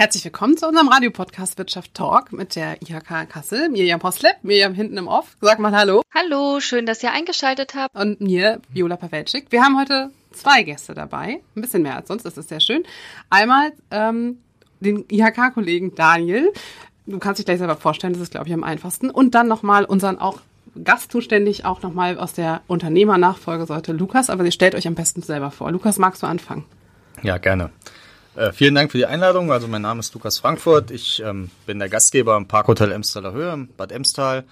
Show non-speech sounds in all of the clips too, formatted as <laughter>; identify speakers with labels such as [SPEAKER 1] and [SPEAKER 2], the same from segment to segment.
[SPEAKER 1] Herzlich willkommen zu unserem Radiopodcast Wirtschaft Talk mit der IHK Kassel, Mirjam Hoslep, Mirjam hinten im Off. Sag mal Hallo.
[SPEAKER 2] Hallo, schön, dass ihr eingeschaltet habt.
[SPEAKER 1] Und mir, Viola Pawelczyk. Wir haben heute zwei Gäste dabei, ein bisschen mehr als sonst, das ist sehr schön. Einmal ähm, den IHK-Kollegen Daniel. Du kannst dich gleich selber vorstellen, das ist, glaube ich, am einfachsten. Und dann nochmal unseren auch Gast zuständig, auch nochmal aus der Unternehmernachfolgeseite Lukas. Aber sie stellt euch am besten selber vor. Lukas, magst du anfangen?
[SPEAKER 3] Ja, gerne. Äh, vielen Dank für die Einladung. Also mein Name ist Lukas Frankfurt. Ich ähm, bin der Gastgeber im Parkhotel Emstaler Höhe in Bad Emstal.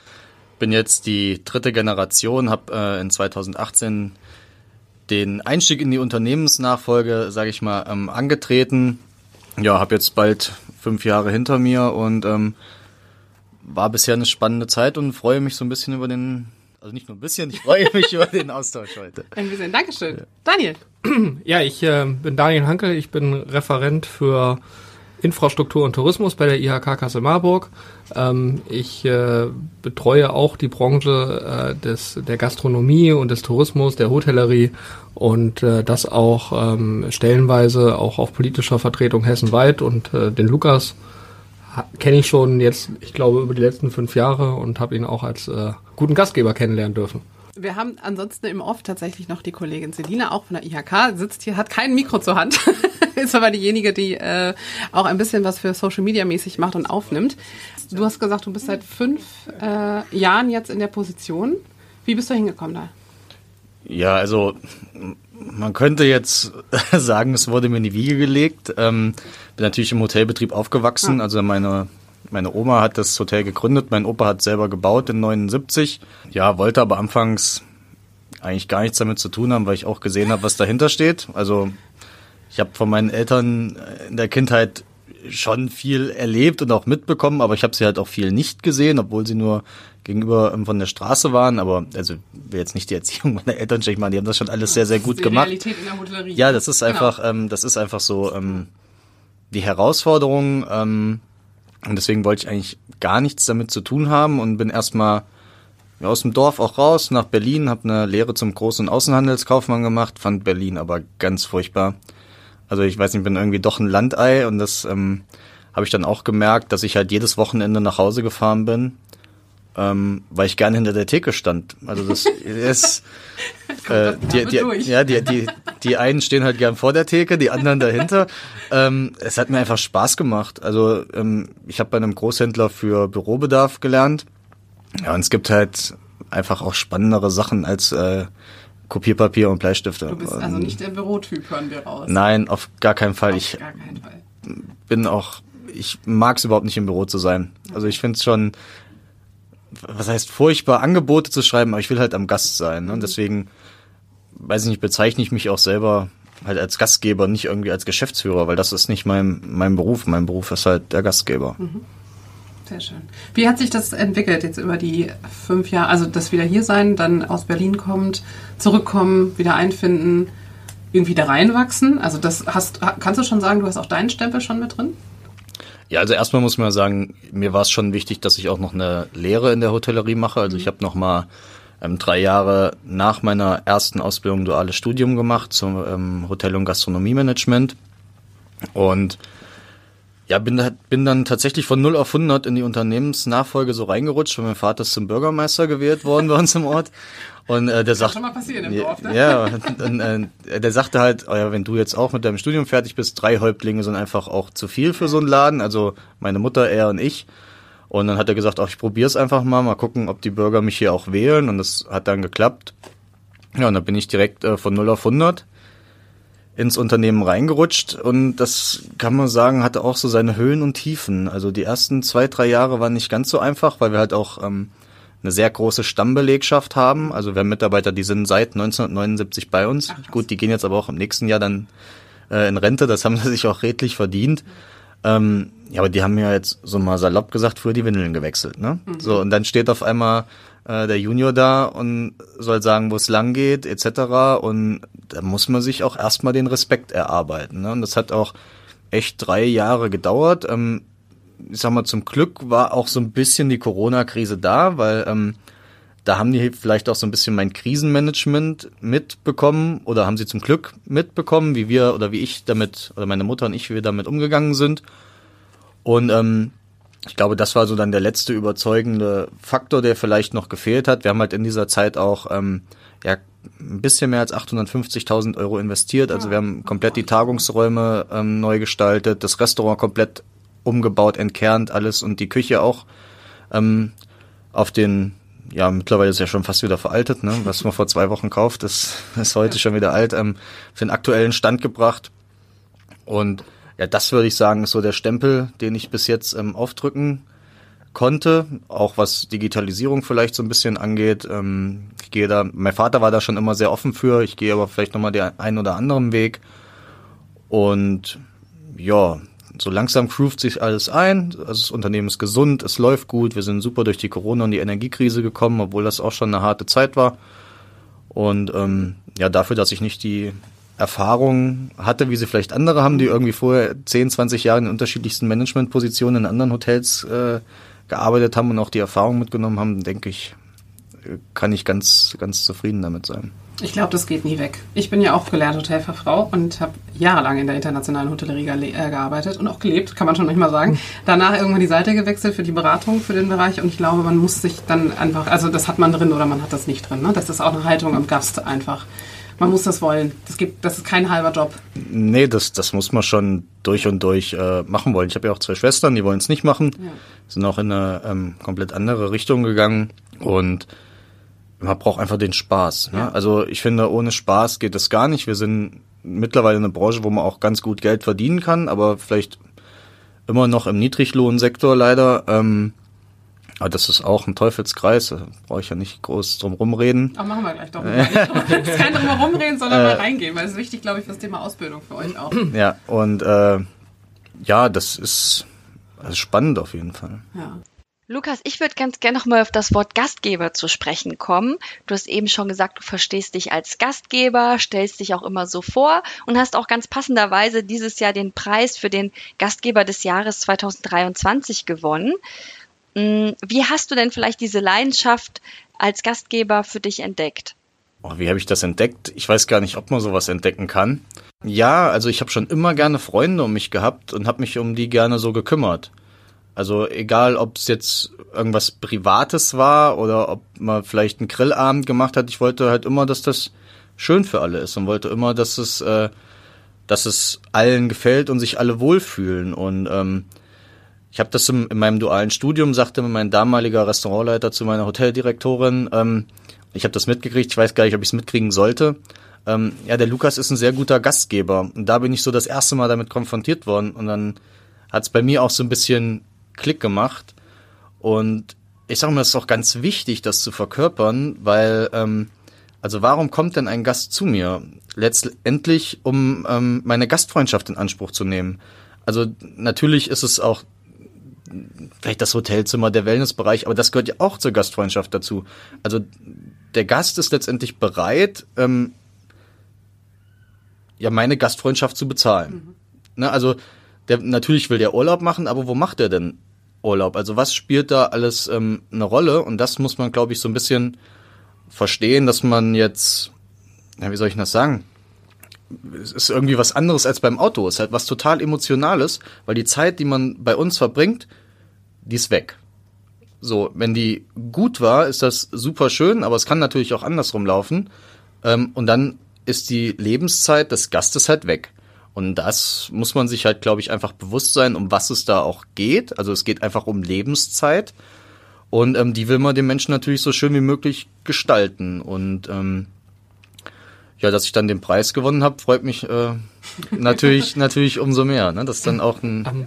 [SPEAKER 3] Bin jetzt die dritte Generation, habe äh, in 2018 den Einstieg in die Unternehmensnachfolge, sage ich mal, ähm, angetreten. Ja, habe jetzt bald fünf Jahre hinter mir und ähm, war bisher eine spannende Zeit und freue mich so ein bisschen über den, also nicht nur ein bisschen, ich freue mich <laughs> über den Austausch heute.
[SPEAKER 1] Ein bisschen, Dankeschön. Ja. Daniel.
[SPEAKER 4] Ja, ich äh, bin Daniel Hankel, ich bin Referent für Infrastruktur und Tourismus bei der IHK Kassel Marburg. Ähm, ich äh, betreue auch die Branche äh, des, der Gastronomie und des Tourismus, der Hotellerie und äh, das auch ähm, stellenweise auch auf politischer Vertretung hessenweit und äh, den Lukas kenne ich schon jetzt, ich glaube, über die letzten fünf Jahre und habe ihn auch als äh, guten Gastgeber kennenlernen dürfen.
[SPEAKER 1] Wir haben ansonsten im Off tatsächlich noch die Kollegin Selina, auch von der IHK, sitzt hier, hat kein Mikro zur Hand, <laughs> ist aber diejenige, die äh, auch ein bisschen was für Social Media mäßig macht und aufnimmt. Du hast gesagt, du bist seit fünf äh, Jahren jetzt in der Position. Wie bist du hingekommen da?
[SPEAKER 3] Ja, also man könnte jetzt <laughs> sagen, es wurde mir in die Wiege gelegt. Ähm, bin natürlich im Hotelbetrieb aufgewachsen. Ah. Also meine meine Oma hat das Hotel gegründet, mein Opa hat selber gebaut in 79. Ja, wollte aber anfangs eigentlich gar nichts damit zu tun haben, weil ich auch gesehen habe, was dahinter steht. Also ich habe von meinen Eltern in der Kindheit schon viel erlebt und auch mitbekommen, aber ich habe sie halt auch viel nicht gesehen, obwohl sie nur gegenüber ähm, von der Straße waren. Aber also will jetzt nicht die Erziehung <laughs> meiner Eltern schlecht machen, die haben das schon alles sehr, sehr gut gemacht. Realität in der Hotellerie. Ja, das ist einfach, genau. ähm, das ist einfach so ähm, die Herausforderung. Ähm, und deswegen wollte ich eigentlich gar nichts damit zu tun haben und bin erstmal aus dem Dorf auch raus nach Berlin, habe eine Lehre zum Groß- und Außenhandelskaufmann gemacht, fand Berlin aber ganz furchtbar. Also ich weiß nicht, bin irgendwie doch ein Landei und das ähm, habe ich dann auch gemerkt, dass ich halt jedes Wochenende nach Hause gefahren bin, ähm, weil ich gerne hinter der Theke stand. Also das ist <laughs> äh, die, die, ja, die, die, die einen stehen halt gern vor der Theke, die anderen dahinter. ähm, es hat mir einfach Spaß gemacht. Also ähm, ich habe bei einem Großhändler für Bürobedarf gelernt. Ja, und es gibt halt einfach auch spannendere Sachen als äh, Kopierpapier und Bleistifte.
[SPEAKER 1] Du bist also nicht der Bürotyp, hören wir raus.
[SPEAKER 3] Nein, auf gar keinen Fall. Auf ich gar keinen Fall. bin auch, ich mag es überhaupt nicht im Büro zu sein. Also ich finde es schon, was heißt furchtbar, Angebote zu schreiben, aber ich will halt am Gast sein. Ne? Und mhm. deswegen, weiß ich nicht, bezeichne ich mich auch selber halt als Gastgeber, nicht irgendwie als Geschäftsführer, weil das ist nicht mein, mein Beruf. Mein Beruf ist halt der Gastgeber. Mhm.
[SPEAKER 1] Sehr schön. Wie hat sich das entwickelt jetzt über die fünf Jahre? Also das wieder hier sein, dann aus Berlin kommt, zurückkommen, wieder einfinden, irgendwie da reinwachsen? Also das hast, kannst du schon sagen, du hast auch deinen Stempel schon mit drin?
[SPEAKER 3] Ja, also erstmal muss man sagen, mir war es schon wichtig, dass ich auch noch eine Lehre in der Hotellerie mache. Also mhm. ich habe noch mal ähm, drei Jahre nach meiner ersten Ausbildung duales Studium gemacht zum ähm, Hotel- und Gastronomiemanagement und ja, bin, bin dann tatsächlich von 0 auf 100 in die Unternehmensnachfolge so reingerutscht, weil mein Vater ist zum Bürgermeister gewählt worden bei uns im Ort. Und äh, der sagt, schon mal passieren im Dorf, ne? Ja, und, äh, der sagte halt, oh ja, wenn du jetzt auch mit deinem Studium fertig bist, drei Häuptlinge sind einfach auch zu viel für so einen Laden. Also meine Mutter, er und ich. Und dann hat er gesagt, ach, ich probier's einfach mal, mal gucken, ob die Bürger mich hier auch wählen. Und das hat dann geklappt. Ja, und dann bin ich direkt äh, von 0 auf 100 ins Unternehmen reingerutscht und das kann man sagen, hatte auch so seine Höhen und Tiefen. Also die ersten zwei, drei Jahre waren nicht ganz so einfach, weil wir halt auch ähm, eine sehr große Stammbelegschaft haben. Also wir haben Mitarbeiter, die sind seit 1979 bei uns. Ach, Gut, die gehen jetzt aber auch im nächsten Jahr dann äh, in Rente, das haben <laughs> sie sich auch redlich verdient. Ähm, ja, aber die haben ja jetzt so mal salopp gesagt, früher die Windeln gewechselt, ne? Mhm. So, und dann steht auf einmal äh, der Junior da und soll sagen, wo es lang geht, etc. Und da muss man sich auch erstmal den Respekt erarbeiten. Ne? Und das hat auch echt drei Jahre gedauert. Ähm, ich sag mal, zum Glück war auch so ein bisschen die Corona-Krise da, weil ähm, da haben die vielleicht auch so ein bisschen mein Krisenmanagement mitbekommen oder haben sie zum Glück mitbekommen, wie wir oder wie ich damit oder meine Mutter und ich, wie wir damit umgegangen sind. Und ähm, ich glaube, das war so dann der letzte überzeugende Faktor, der vielleicht noch gefehlt hat. Wir haben halt in dieser Zeit auch ähm, ja, ein bisschen mehr als 850.000 Euro investiert. Also wir haben komplett die Tagungsräume ähm, neu gestaltet, das Restaurant komplett umgebaut, entkernt, alles und die Küche auch ähm, auf den, ja, mittlerweile ist ja schon fast wieder veraltet, ne? Was man vor zwei Wochen kauft, das <laughs> ist heute schon wieder alt, ähm, für den aktuellen Stand gebracht. Und ja, das würde ich sagen, ist so der Stempel, den ich bis jetzt ähm, aufdrücken konnte, auch was Digitalisierung vielleicht so ein bisschen angeht. Ähm, ich gehe da, mein Vater war da schon immer sehr offen für, ich gehe aber vielleicht nochmal den einen oder anderen Weg. Und ja, so langsam groovt sich alles ein. Also das Unternehmen ist gesund, es läuft gut, wir sind super durch die Corona und die Energiekrise gekommen, obwohl das auch schon eine harte Zeit war. Und ähm, ja, dafür, dass ich nicht die Erfahrung hatte, wie sie vielleicht andere haben, die irgendwie vorher 10, 20 Jahre in unterschiedlichsten Managementpositionen in anderen Hotels äh, gearbeitet haben und auch die Erfahrung mitgenommen haben, denke ich, kann ich ganz, ganz zufrieden damit sein.
[SPEAKER 1] Ich glaube, das geht nie weg. Ich bin ja auch gelernte Hotelfachfrau und habe jahrelang in der internationalen Hotellerie äh, gearbeitet und auch gelebt, kann man schon nicht mal sagen. <laughs> Danach irgendwann die Seite gewechselt für die Beratung für den Bereich und ich glaube, man muss sich dann einfach, also das hat man drin oder man hat das nicht drin. Ne? Das ist auch eine Haltung am Gast einfach man muss das wollen. Das, gibt, das ist kein halber Job.
[SPEAKER 3] Nee, das, das muss man schon durch und durch äh, machen wollen. Ich habe ja auch zwei Schwestern, die wollen es nicht machen. Ja. Sind auch in eine ähm, komplett andere Richtung gegangen. Und man braucht einfach den Spaß. Ne? Ja. Also ich finde, ohne Spaß geht es gar nicht. Wir sind mittlerweile in einer Branche, wo man auch ganz gut Geld verdienen kann, aber vielleicht immer noch im Niedriglohnsektor leider. Ähm, aber das ist auch ein Teufelskreis, da brauche ich ja nicht groß drum rumreden.
[SPEAKER 1] Ach, machen wir gleich doch. Ist <laughs> kein drum rumreden, sondern mal äh. reingehen, weil es ist wichtig, glaube ich, für das Thema Ausbildung für euch auch.
[SPEAKER 3] Ja, und äh, ja, das ist also spannend auf jeden Fall.
[SPEAKER 2] Ja. Lukas, ich würde ganz gerne nochmal auf das Wort Gastgeber zu sprechen kommen. Du hast eben schon gesagt, du verstehst dich als Gastgeber, stellst dich auch immer so vor und hast auch ganz passenderweise dieses Jahr den Preis für den Gastgeber des Jahres 2023 gewonnen. Mm, wie hast du denn vielleicht diese Leidenschaft als Gastgeber für dich entdeckt?
[SPEAKER 3] Oh, wie habe ich das entdeckt? Ich weiß gar nicht, ob man sowas entdecken kann. Ja, also ich habe schon immer gerne Freunde um mich gehabt und habe mich um die gerne so gekümmert. Also egal, ob es jetzt irgendwas Privates war oder ob man vielleicht einen Grillabend gemacht hat, ich wollte halt immer, dass das schön für alle ist und wollte immer, dass es, äh, dass es allen gefällt und sich alle wohlfühlen. Und ähm, ich habe das im, in meinem dualen Studium, sagte mein damaliger Restaurantleiter zu meiner Hoteldirektorin, ähm, ich habe das mitgekriegt, ich weiß gar nicht, ob ich es mitkriegen sollte. Ähm, ja, der Lukas ist ein sehr guter Gastgeber. Und da bin ich so das erste Mal damit konfrontiert worden. Und dann hat es bei mir auch so ein bisschen Klick gemacht. Und ich sage mal, es ist auch ganz wichtig, das zu verkörpern, weil, ähm, also warum kommt denn ein Gast zu mir? Letztendlich, um ähm, meine Gastfreundschaft in Anspruch zu nehmen. Also natürlich ist es auch vielleicht das Hotelzimmer, der Wellnessbereich, aber das gehört ja auch zur Gastfreundschaft dazu. Also der Gast ist letztendlich bereit, ähm, ja meine Gastfreundschaft zu bezahlen. Mhm. Ne, also der natürlich will der Urlaub machen, aber wo macht er denn Urlaub? Also was spielt da alles ähm, eine Rolle? Und das muss man, glaube ich, so ein bisschen verstehen, dass man jetzt, ja, wie soll ich das sagen? Es ist irgendwie was anderes als beim Auto. Es ist halt was total Emotionales, weil die Zeit, die man bei uns verbringt, die ist weg. So, wenn die gut war, ist das super schön, aber es kann natürlich auch andersrum laufen. Ähm, und dann ist die Lebenszeit des Gastes halt weg. Und das muss man sich halt, glaube ich, einfach bewusst sein, um was es da auch geht. Also es geht einfach um Lebenszeit. Und ähm, die will man dem Menschen natürlich so schön wie möglich gestalten. Und ähm, ja, dass ich dann den Preis gewonnen habe, freut mich äh, natürlich <laughs> natürlich umso mehr. Ne? Das ist dann auch ein um,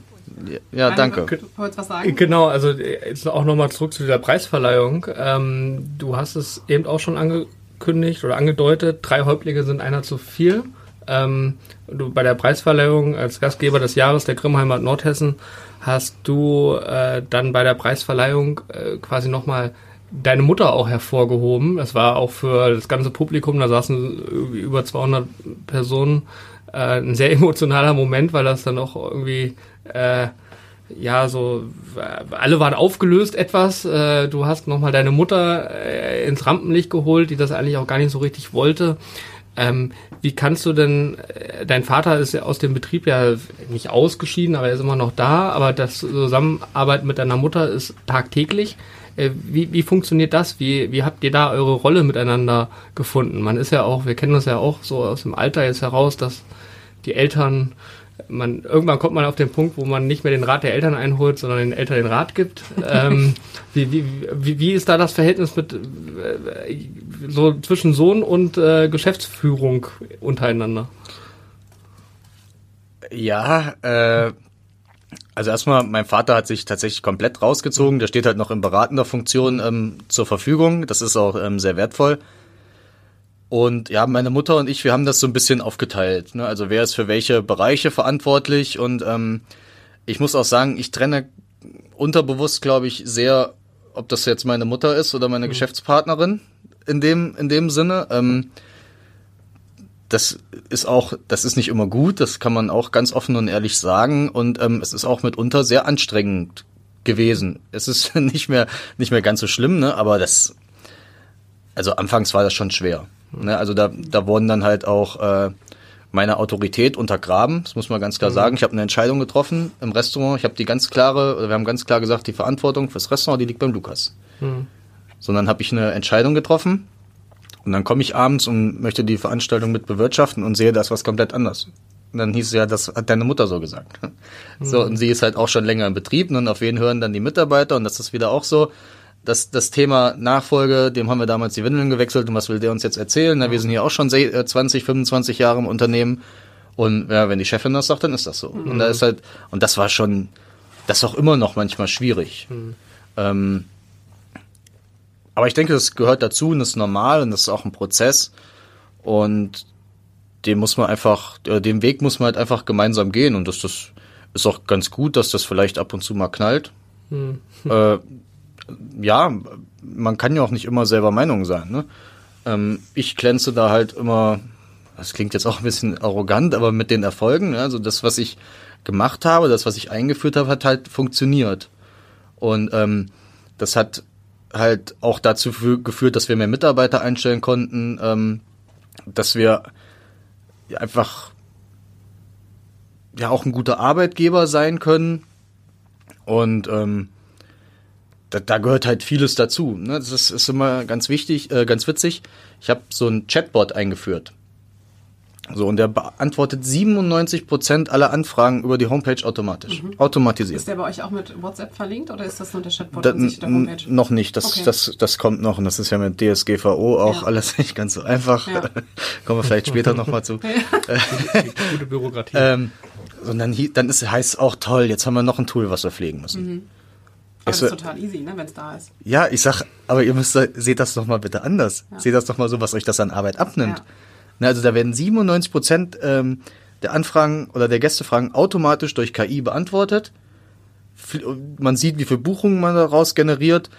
[SPEAKER 3] ja, danke.
[SPEAKER 4] was sagen? Genau, also jetzt auch nochmal zurück zu dieser Preisverleihung. Ähm, du hast es eben auch schon angekündigt oder angedeutet, drei Häuptlinge sind einer zu viel. Ähm, du bei der Preisverleihung als Gastgeber des Jahres der Grimmheimat Nordhessen hast du äh, dann bei der Preisverleihung äh, quasi nochmal deine Mutter auch hervorgehoben. Das war auch für das ganze Publikum, da saßen über 200 Personen, äh, ein sehr <laughs> emotionaler Moment, weil das dann auch irgendwie äh, ja, so, alle waren aufgelöst etwas. Äh, du hast nochmal deine Mutter äh, ins Rampenlicht geholt, die das eigentlich auch gar nicht so richtig wollte. Ähm, wie kannst du denn, äh, dein Vater ist ja aus dem Betrieb ja nicht ausgeschieden, aber er ist immer noch da, aber das Zusammenarbeit mit deiner Mutter ist tagtäglich. Äh, wie, wie funktioniert das? Wie, wie habt ihr da eure Rolle miteinander gefunden? Man ist ja auch, wir kennen das ja auch so aus dem Alter jetzt heraus, dass die Eltern man, irgendwann kommt man auf den Punkt, wo man nicht mehr den Rat der Eltern einholt, sondern den Eltern den Rat gibt. <laughs> ähm, wie, wie, wie, wie ist da das Verhältnis mit äh, so zwischen Sohn und äh, Geschäftsführung untereinander?
[SPEAKER 3] Ja, äh, also erstmal, mein Vater hat sich tatsächlich komplett rausgezogen. Der steht halt noch in beratender Funktion ähm, zur Verfügung. Das ist auch ähm, sehr wertvoll. Und ja, meine Mutter und ich, wir haben das so ein bisschen aufgeteilt. Ne? Also wer ist für welche Bereiche verantwortlich? Und ähm, ich muss auch sagen, ich trenne unterbewusst, glaube ich, sehr, ob das jetzt meine Mutter ist oder meine mhm. Geschäftspartnerin in dem in dem Sinne. Ähm, das ist auch, das ist nicht immer gut. Das kann man auch ganz offen und ehrlich sagen. Und ähm, es ist auch mitunter sehr anstrengend gewesen. Es ist <laughs> nicht mehr nicht mehr ganz so schlimm, ne? Aber das, also anfangs war das schon schwer. Ne, also da, da wurden dann halt auch äh, meine Autorität untergraben, das muss man ganz klar mhm. sagen. Ich habe eine Entscheidung getroffen im Restaurant. Ich habe die ganz klare, wir haben ganz klar gesagt, die Verantwortung fürs Restaurant, die liegt beim Lukas. Mhm. Sondern habe ich eine Entscheidung getroffen und dann komme ich abends und möchte die Veranstaltung mit bewirtschaften und sehe, das was komplett anders. Und dann hieß es ja, das hat deine Mutter so gesagt. <laughs> So, und sie ist halt auch schon länger im Betrieb und auf wen hören dann die Mitarbeiter und das ist wieder auch so das, das Thema Nachfolge, dem haben wir damals die Windeln gewechselt und was will der uns jetzt erzählen? Na, wir sind hier auch schon 20, 25 äh, Jahre im Unternehmen und ja, wenn die Chefin das sagt, dann ist das so. Mhm. Und da ist halt, und das war schon, das ist auch immer noch manchmal schwierig. Mhm. Ähm, aber ich denke, das gehört dazu und das ist normal und das ist auch ein Prozess und dem muss man einfach, äh, den Weg muss man halt einfach gemeinsam gehen und das, das ist auch ganz gut, dass das vielleicht ab und zu mal knallt. Mhm. Äh, ja, man kann ja auch nicht immer selber Meinung sein. Ne? Ähm, ich glänze da halt immer, das klingt jetzt auch ein bisschen arrogant, aber mit den Erfolgen. Ne? Also das, was ich gemacht habe, das, was ich eingeführt habe, hat halt funktioniert. Und ähm, das hat halt auch dazu geführt, dass wir mehr Mitarbeiter einstellen konnten, ähm, dass wir einfach ja auch ein guter Arbeitgeber sein können. Und ähm, da, da gehört halt vieles dazu. Ne? Das ist, ist immer ganz wichtig, äh, ganz witzig. Ich habe so ein Chatbot eingeführt. So, und der beantwortet 97 Prozent aller Anfragen über die Homepage automatisch. Mhm. Automatisiert.
[SPEAKER 1] Ist der bei euch auch mit WhatsApp verlinkt oder ist das nur der Chatbot da,
[SPEAKER 3] sich der Homepage? Noch nicht. Das, okay. das, das kommt noch und das ist ja mit DSGVO auch ja. alles nicht ganz so einfach. Ja. <laughs> Kommen wir vielleicht später nochmal zu. <laughs> <laughs> Gute Bürokratie. ähm, und dann, dann ist, heißt es auch toll, jetzt haben wir noch ein Tool, was wir pflegen müssen. Mhm.
[SPEAKER 1] Aber das ist total easy, ne, wenn es da ist.
[SPEAKER 3] Ja, ich sag, aber ihr müsst, seht das doch mal bitte anders. Ja. Seht das doch mal so, was euch das an Arbeit abnimmt. Ja. Ne, also da werden 97 Prozent ähm, der Anfragen oder der Gästefragen automatisch durch KI beantwortet. Man sieht, wie viele Buchungen man daraus generiert.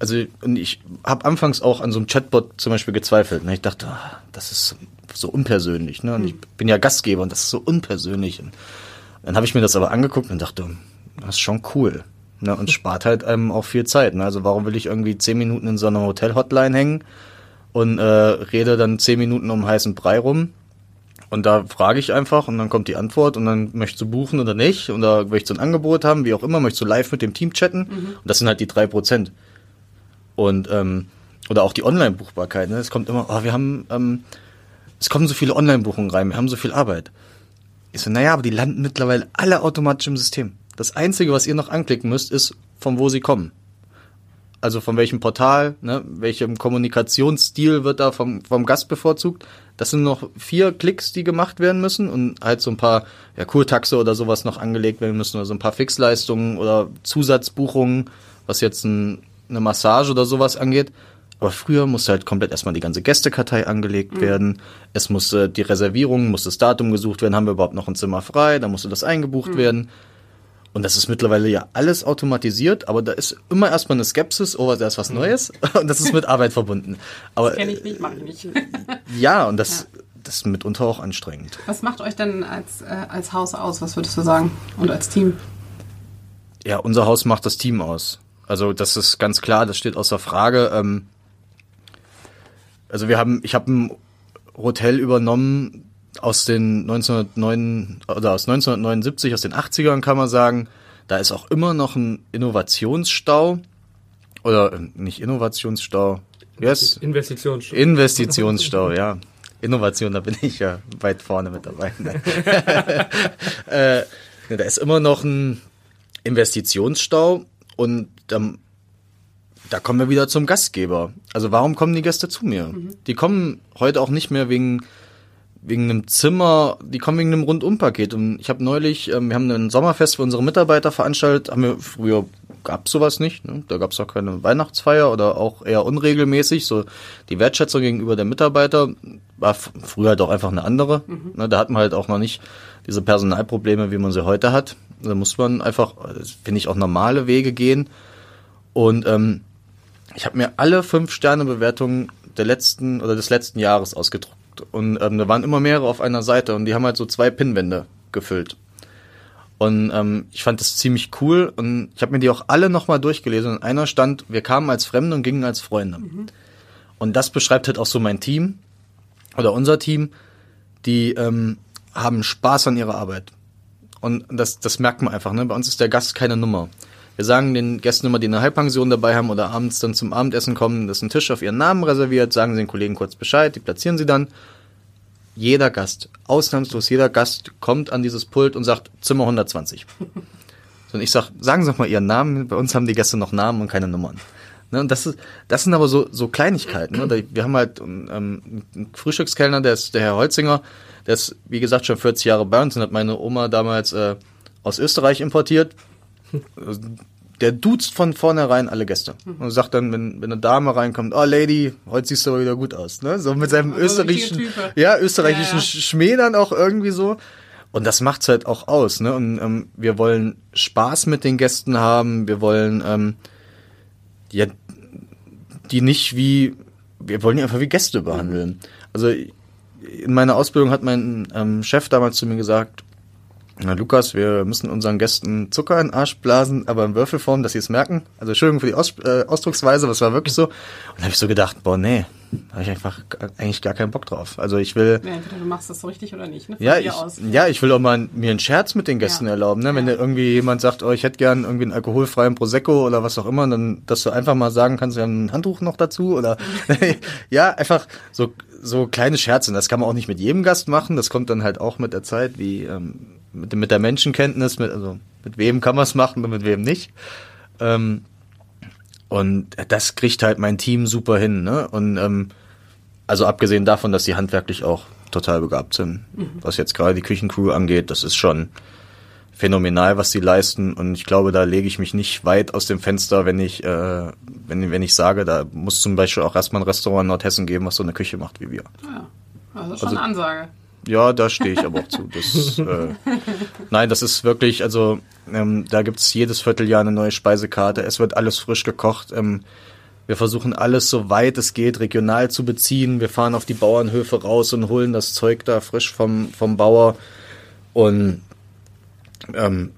[SPEAKER 3] Also und ich habe anfangs auch an so einem Chatbot zum Beispiel gezweifelt. Ne? Ich dachte, oh, das ist so unpersönlich. Ne? Und hm. ich bin ja Gastgeber und das ist so unpersönlich. Und dann habe ich mir das aber angeguckt und dachte, das ist schon cool. Ne, und spart halt einem auch viel Zeit. Ne? Also warum will ich irgendwie zehn Minuten in so einer Hotel-Hotline hängen und äh, rede dann zehn Minuten um heißen Brei rum? Und da frage ich einfach und dann kommt die Antwort und dann möchtest du buchen oder nicht oder möchtest du ein Angebot haben, wie auch immer, möchtest du live mit dem Team chatten mhm. und das sind halt die drei Prozent. Und ähm, oder auch die Online-Buchbarkeit. Ne? Es kommt immer, oh, wir haben, ähm, es kommen so viele Online-Buchungen rein, wir haben so viel Arbeit. Ich so, naja, aber die landen mittlerweile alle automatisch im System. Das Einzige, was ihr noch anklicken müsst, ist, von wo sie kommen. Also von welchem Portal, ne, welchem Kommunikationsstil wird da vom, vom Gast bevorzugt. Das sind noch vier Klicks, die gemacht werden müssen und halt so ein paar ja, Kurtaxe oder sowas noch angelegt werden müssen oder so ein paar Fixleistungen oder Zusatzbuchungen, was jetzt ein, eine Massage oder sowas angeht. Aber früher musste halt komplett erstmal die ganze Gästekartei angelegt werden. Es musste die Reservierung, musste das Datum gesucht werden, haben wir überhaupt noch ein Zimmer frei, dann musste das eingebucht werden. Und das ist mittlerweile ja alles automatisiert, aber da ist immer erstmal eine Skepsis, oh, da ist was Neues. <laughs> Und das ist mit Arbeit verbunden. Aber
[SPEAKER 1] Kenne ich nicht, mache ich nicht.
[SPEAKER 3] ja, und das, das ist mitunter auch anstrengend.
[SPEAKER 1] Was macht euch denn als, äh, als Haus aus? Was würdest du sagen? Und als Team?
[SPEAKER 3] Ja, unser Haus macht das Team aus. Also das ist ganz klar, das steht außer Frage. Ähm, also wir haben, ich habe ein Hotel übernommen aus den 1909 oder aus 1979, aus den 80ern kann man sagen. Da ist auch immer noch ein Innovationsstau oder äh, nicht Innovationsstau. Yes.
[SPEAKER 4] Investitionsstau.
[SPEAKER 3] Investitionsstau, ja. Innovation, da bin ich ja weit vorne mit dabei. <laughs> <laughs> äh, da ist immer noch ein Investitionsstau und ähm, da kommen wir wieder zum Gastgeber. Also warum kommen die Gäste zu mir? Die kommen heute auch nicht mehr wegen wegen einem Zimmer, die kommen wegen einem Rundumpaket. Und ich habe neulich, ähm, wir haben ein Sommerfest für unsere Mitarbeiter veranstaltet, haben wir früher gab sowas nicht. Ne? Da gab es auch keine Weihnachtsfeier oder auch eher unregelmäßig. So die Wertschätzung gegenüber der Mitarbeiter war früher doch einfach eine andere. Ne? Da hat man halt auch noch nicht diese Personalprobleme, wie man sie heute hat. Da muss man einfach, finde ich, auch normale Wege gehen. Und ähm, ich habe mir alle fünf Sterne Bewertungen der letzten oder des letzten Jahres ausgedruckt und ähm, da waren immer mehrere auf einer Seite und die haben halt so zwei Pinnwände gefüllt. Und ähm, ich fand das ziemlich cool und ich habe mir die auch alle nochmal durchgelesen und einer stand, wir kamen als Fremde und gingen als Freunde. Und das beschreibt halt auch so mein Team oder unser Team, die ähm, haben Spaß an ihrer Arbeit. Und das, das merkt man einfach, ne? Bei uns ist der Gast keine Nummer. Wir sagen den Gästen immer, die eine Halbpension dabei haben oder abends dann zum Abendessen kommen, dass ein Tisch auf ihren Namen reserviert, sagen sie den Kollegen kurz Bescheid, die platzieren sie dann. Jeder Gast, ausnahmslos jeder Gast kommt an dieses Pult und sagt Zimmer 120. So, <laughs> Und ich sag, sagen Sie doch mal Ihren Namen. Bei uns haben die Gäste noch Namen und keine Nummern. Ne, und das ist, das sind aber so, so Kleinigkeiten. Ne? Wir haben halt ähm, einen Frühstückskellner, der ist der Herr Holzinger, der ist, wie gesagt, schon 40 Jahre bei uns und hat meine Oma damals äh, aus Österreich importiert. Der duzt von vornherein alle Gäste und sagt dann, wenn, wenn eine Dame reinkommt, oh Lady, heute siehst du aber wieder gut aus, ne? So mit seinem
[SPEAKER 1] Also
[SPEAKER 3] österreichischen, ja, österreichischen
[SPEAKER 1] Ja, ja.
[SPEAKER 3] Schmäh dann auch irgendwie so. Und das macht's halt auch aus, ne? Und ähm, wir wollen Spaß mit den Gästen haben, wir wollen ähm, ja, die nicht wie, wir wollen die einfach wie Gäste behandeln. Also in meiner Ausbildung hat mein ähm, Chef damals zu mir gesagt, na Lukas, wir müssen unseren Gästen Zucker in den Arsch blasen, aber in Würfelform, dass sie es merken. Also Entschuldigung für die Aus äh, Ausdrucksweise, aber es war wirklich so. Und da habe ich so gedacht, boah, nee, da habe ich einfach eigentlich gar keinen Bock drauf. Also ich will,
[SPEAKER 1] Ja, entweder du machst das so richtig oder nicht. Ne? Von
[SPEAKER 3] ja, ich,
[SPEAKER 1] aus.
[SPEAKER 3] ja, ich will auch mal mir einen Scherz mit den Gästen
[SPEAKER 1] Ja.
[SPEAKER 3] erlauben. Ne? Wenn
[SPEAKER 1] Ja.
[SPEAKER 3] dir irgendwie jemand sagt, oh, ich hätte gern irgendwie einen alkoholfreien Prosecco oder was auch immer, dann, dass du einfach mal sagen kannst, wir haben ein Handtuch noch dazu oder <laughs> <laughs> ja, einfach so so kleine Scherze. Und Das kann man auch nicht mit jedem Gast machen. Das kommt dann halt auch mit der Zeit, wie ähm, mit, mit der Menschenkenntnis, mit also mit wem kann man es machen und mit wem nicht. Ähm, und das kriegt halt mein Team super hin. Ne? Und ähm, also abgesehen davon, dass sie handwerklich auch total begabt sind. Was jetzt gerade die Küchencrew angeht, das ist schon phänomenal, was sie leisten. Und ich glaube, da lege ich mich nicht weit aus dem Fenster, wenn ich, äh, wenn, wenn ich sage, da muss zum Beispiel auch erstmal ein Restaurant in Nordhessen geben, was so eine Küche macht wie wir.
[SPEAKER 1] Ja. Also schon
[SPEAKER 3] Also-
[SPEAKER 1] eine Ansage.
[SPEAKER 3] Ja, da stehe ich aber auch zu. Das, äh, nein, das ist wirklich, also ähm, da gibt's jedes Vierteljahr eine neue Speisekarte. Es wird alles frisch gekocht. Ähm, wir versuchen alles, so weit es geht, regional zu beziehen. Wir fahren auf die Bauernhöfe raus und holen das Zeug da frisch vom, vom Bauer. Und ähm,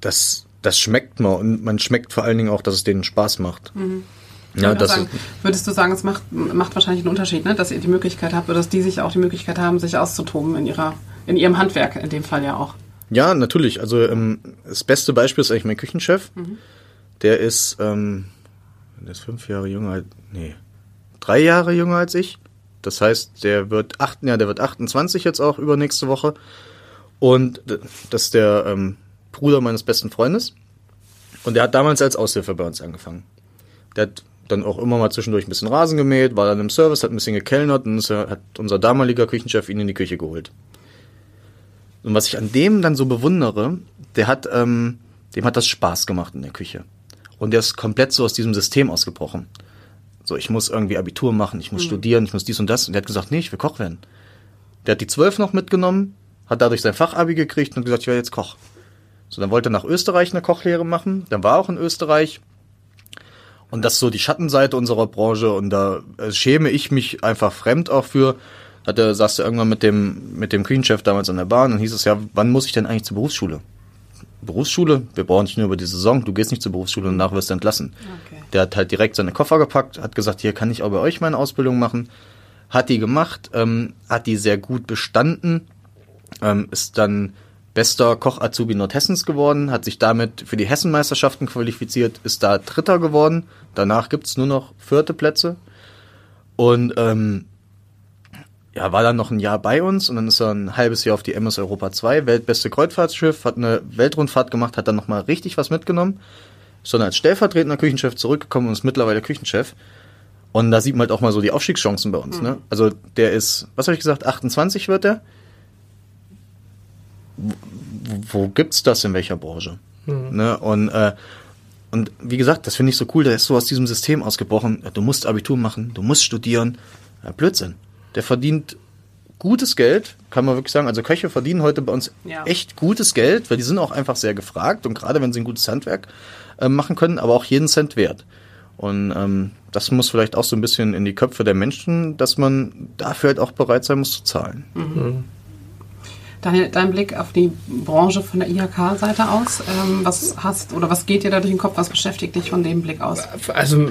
[SPEAKER 3] das, das schmeckt man. Und man schmeckt vor allen Dingen auch, dass es denen Spaß macht.
[SPEAKER 1] Ich
[SPEAKER 3] Ja, das
[SPEAKER 1] sagen, würdest du sagen, es macht, macht wahrscheinlich einen Unterschied, ne? dass ihr die Möglichkeit habt oder dass die sich auch die Möglichkeit haben, sich auszutoben in ihrer, in ihrem Handwerk in dem Fall ja auch.
[SPEAKER 3] Ja, natürlich. Also ähm, das beste Beispiel ist eigentlich mein Küchenchef. Der ist, ähm, der ist fünf Jahre jünger, nee, drei Jahre jünger als ich. Das heißt, der wird acht, ja, der wird 28 jetzt auch übernächste Woche. Und das ist der ähm, Bruder meines besten Freundes. Und der hat damals als Aushilfe bei uns angefangen. Der hat dann auch immer mal zwischendurch ein bisschen Rasen gemäht, war dann im Service, hat ein bisschen gekellnert und hat unser damaliger Küchenchef ihn in die Küche geholt. Und was ich an dem dann so bewundere, der hat, ähm, dem hat das Spaß gemacht in der Küche. Und der ist komplett so aus diesem System ausgebrochen. So, ich muss irgendwie Abitur machen, ich muss studieren, ich muss dies und das. Und der hat gesagt, nee, ich will Koch werden. Der hat die zwölf noch mitgenommen, hat dadurch sein Fachabi gekriegt und gesagt, ich werde jetzt Koch. So, dann wollte er nach Österreich eine Kochlehre machen, dann war er auch in Österreich. Und das ist so die Schattenseite unserer Branche und da äh, schäme ich mich einfach fremd auch für. Hat er, saß er irgendwann mit dem, mit dem Queen-Chef damals an der Bahn und hieß es ja, wann muss ich denn eigentlich zur Berufsschule? Berufsschule, wir brauchen nicht nur über die Saison, du gehst nicht zur Berufsschule und danach wirst du entlassen.
[SPEAKER 1] Okay.
[SPEAKER 3] Der hat halt direkt seine Koffer gepackt, hat gesagt, hier kann ich auch bei euch meine Ausbildung machen. Hat die gemacht, ähm, hat die sehr gut bestanden, ähm, ist dann bester Koch-Azubi Nordhessens geworden, hat sich damit für die Hessenmeisterschaften qualifiziert, ist da Dritter geworden. Danach gibt's nur noch vierte Plätze. Und ähm, ja, war dann noch ein Jahr bei uns und dann ist er ein halbes Jahr auf die MS Europa 2, weltbeste Kreuzfahrtschiff, hat eine Weltrundfahrt gemacht, hat dann nochmal richtig was mitgenommen, ist dann als stellvertretender Küchenchef zurückgekommen und ist mittlerweile Küchenchef. Und da sieht man halt auch mal so die Aufstiegschancen bei uns. Ne? Also der ist, was habe ich gesagt, 28 wird er. Wo, gibt's das in welcher Branche? Ne? Und, äh, und wie gesagt, das finde ich so cool, der ist so aus diesem System ausgebrochen. Du musst Abitur machen, du musst studieren. Ja, Blödsinn. Der verdient gutes Geld, kann man wirklich sagen. Also Köche verdienen heute bei uns
[SPEAKER 1] Ja.
[SPEAKER 3] echt gutes Geld, weil die sind auch einfach sehr gefragt und gerade wenn sie ein gutes Handwerk äh, machen können, aber auch jeden Cent wert. Und ähm, das muss vielleicht auch so ein bisschen in die Köpfe der Menschen, dass man dafür halt auch bereit sein muss zu zahlen.
[SPEAKER 1] Daniel, dein Blick auf die Branche von der IHK-Seite aus, ähm, was hast oder was geht dir da durch den Kopf, was beschäftigt dich von dem Blick aus?
[SPEAKER 4] Also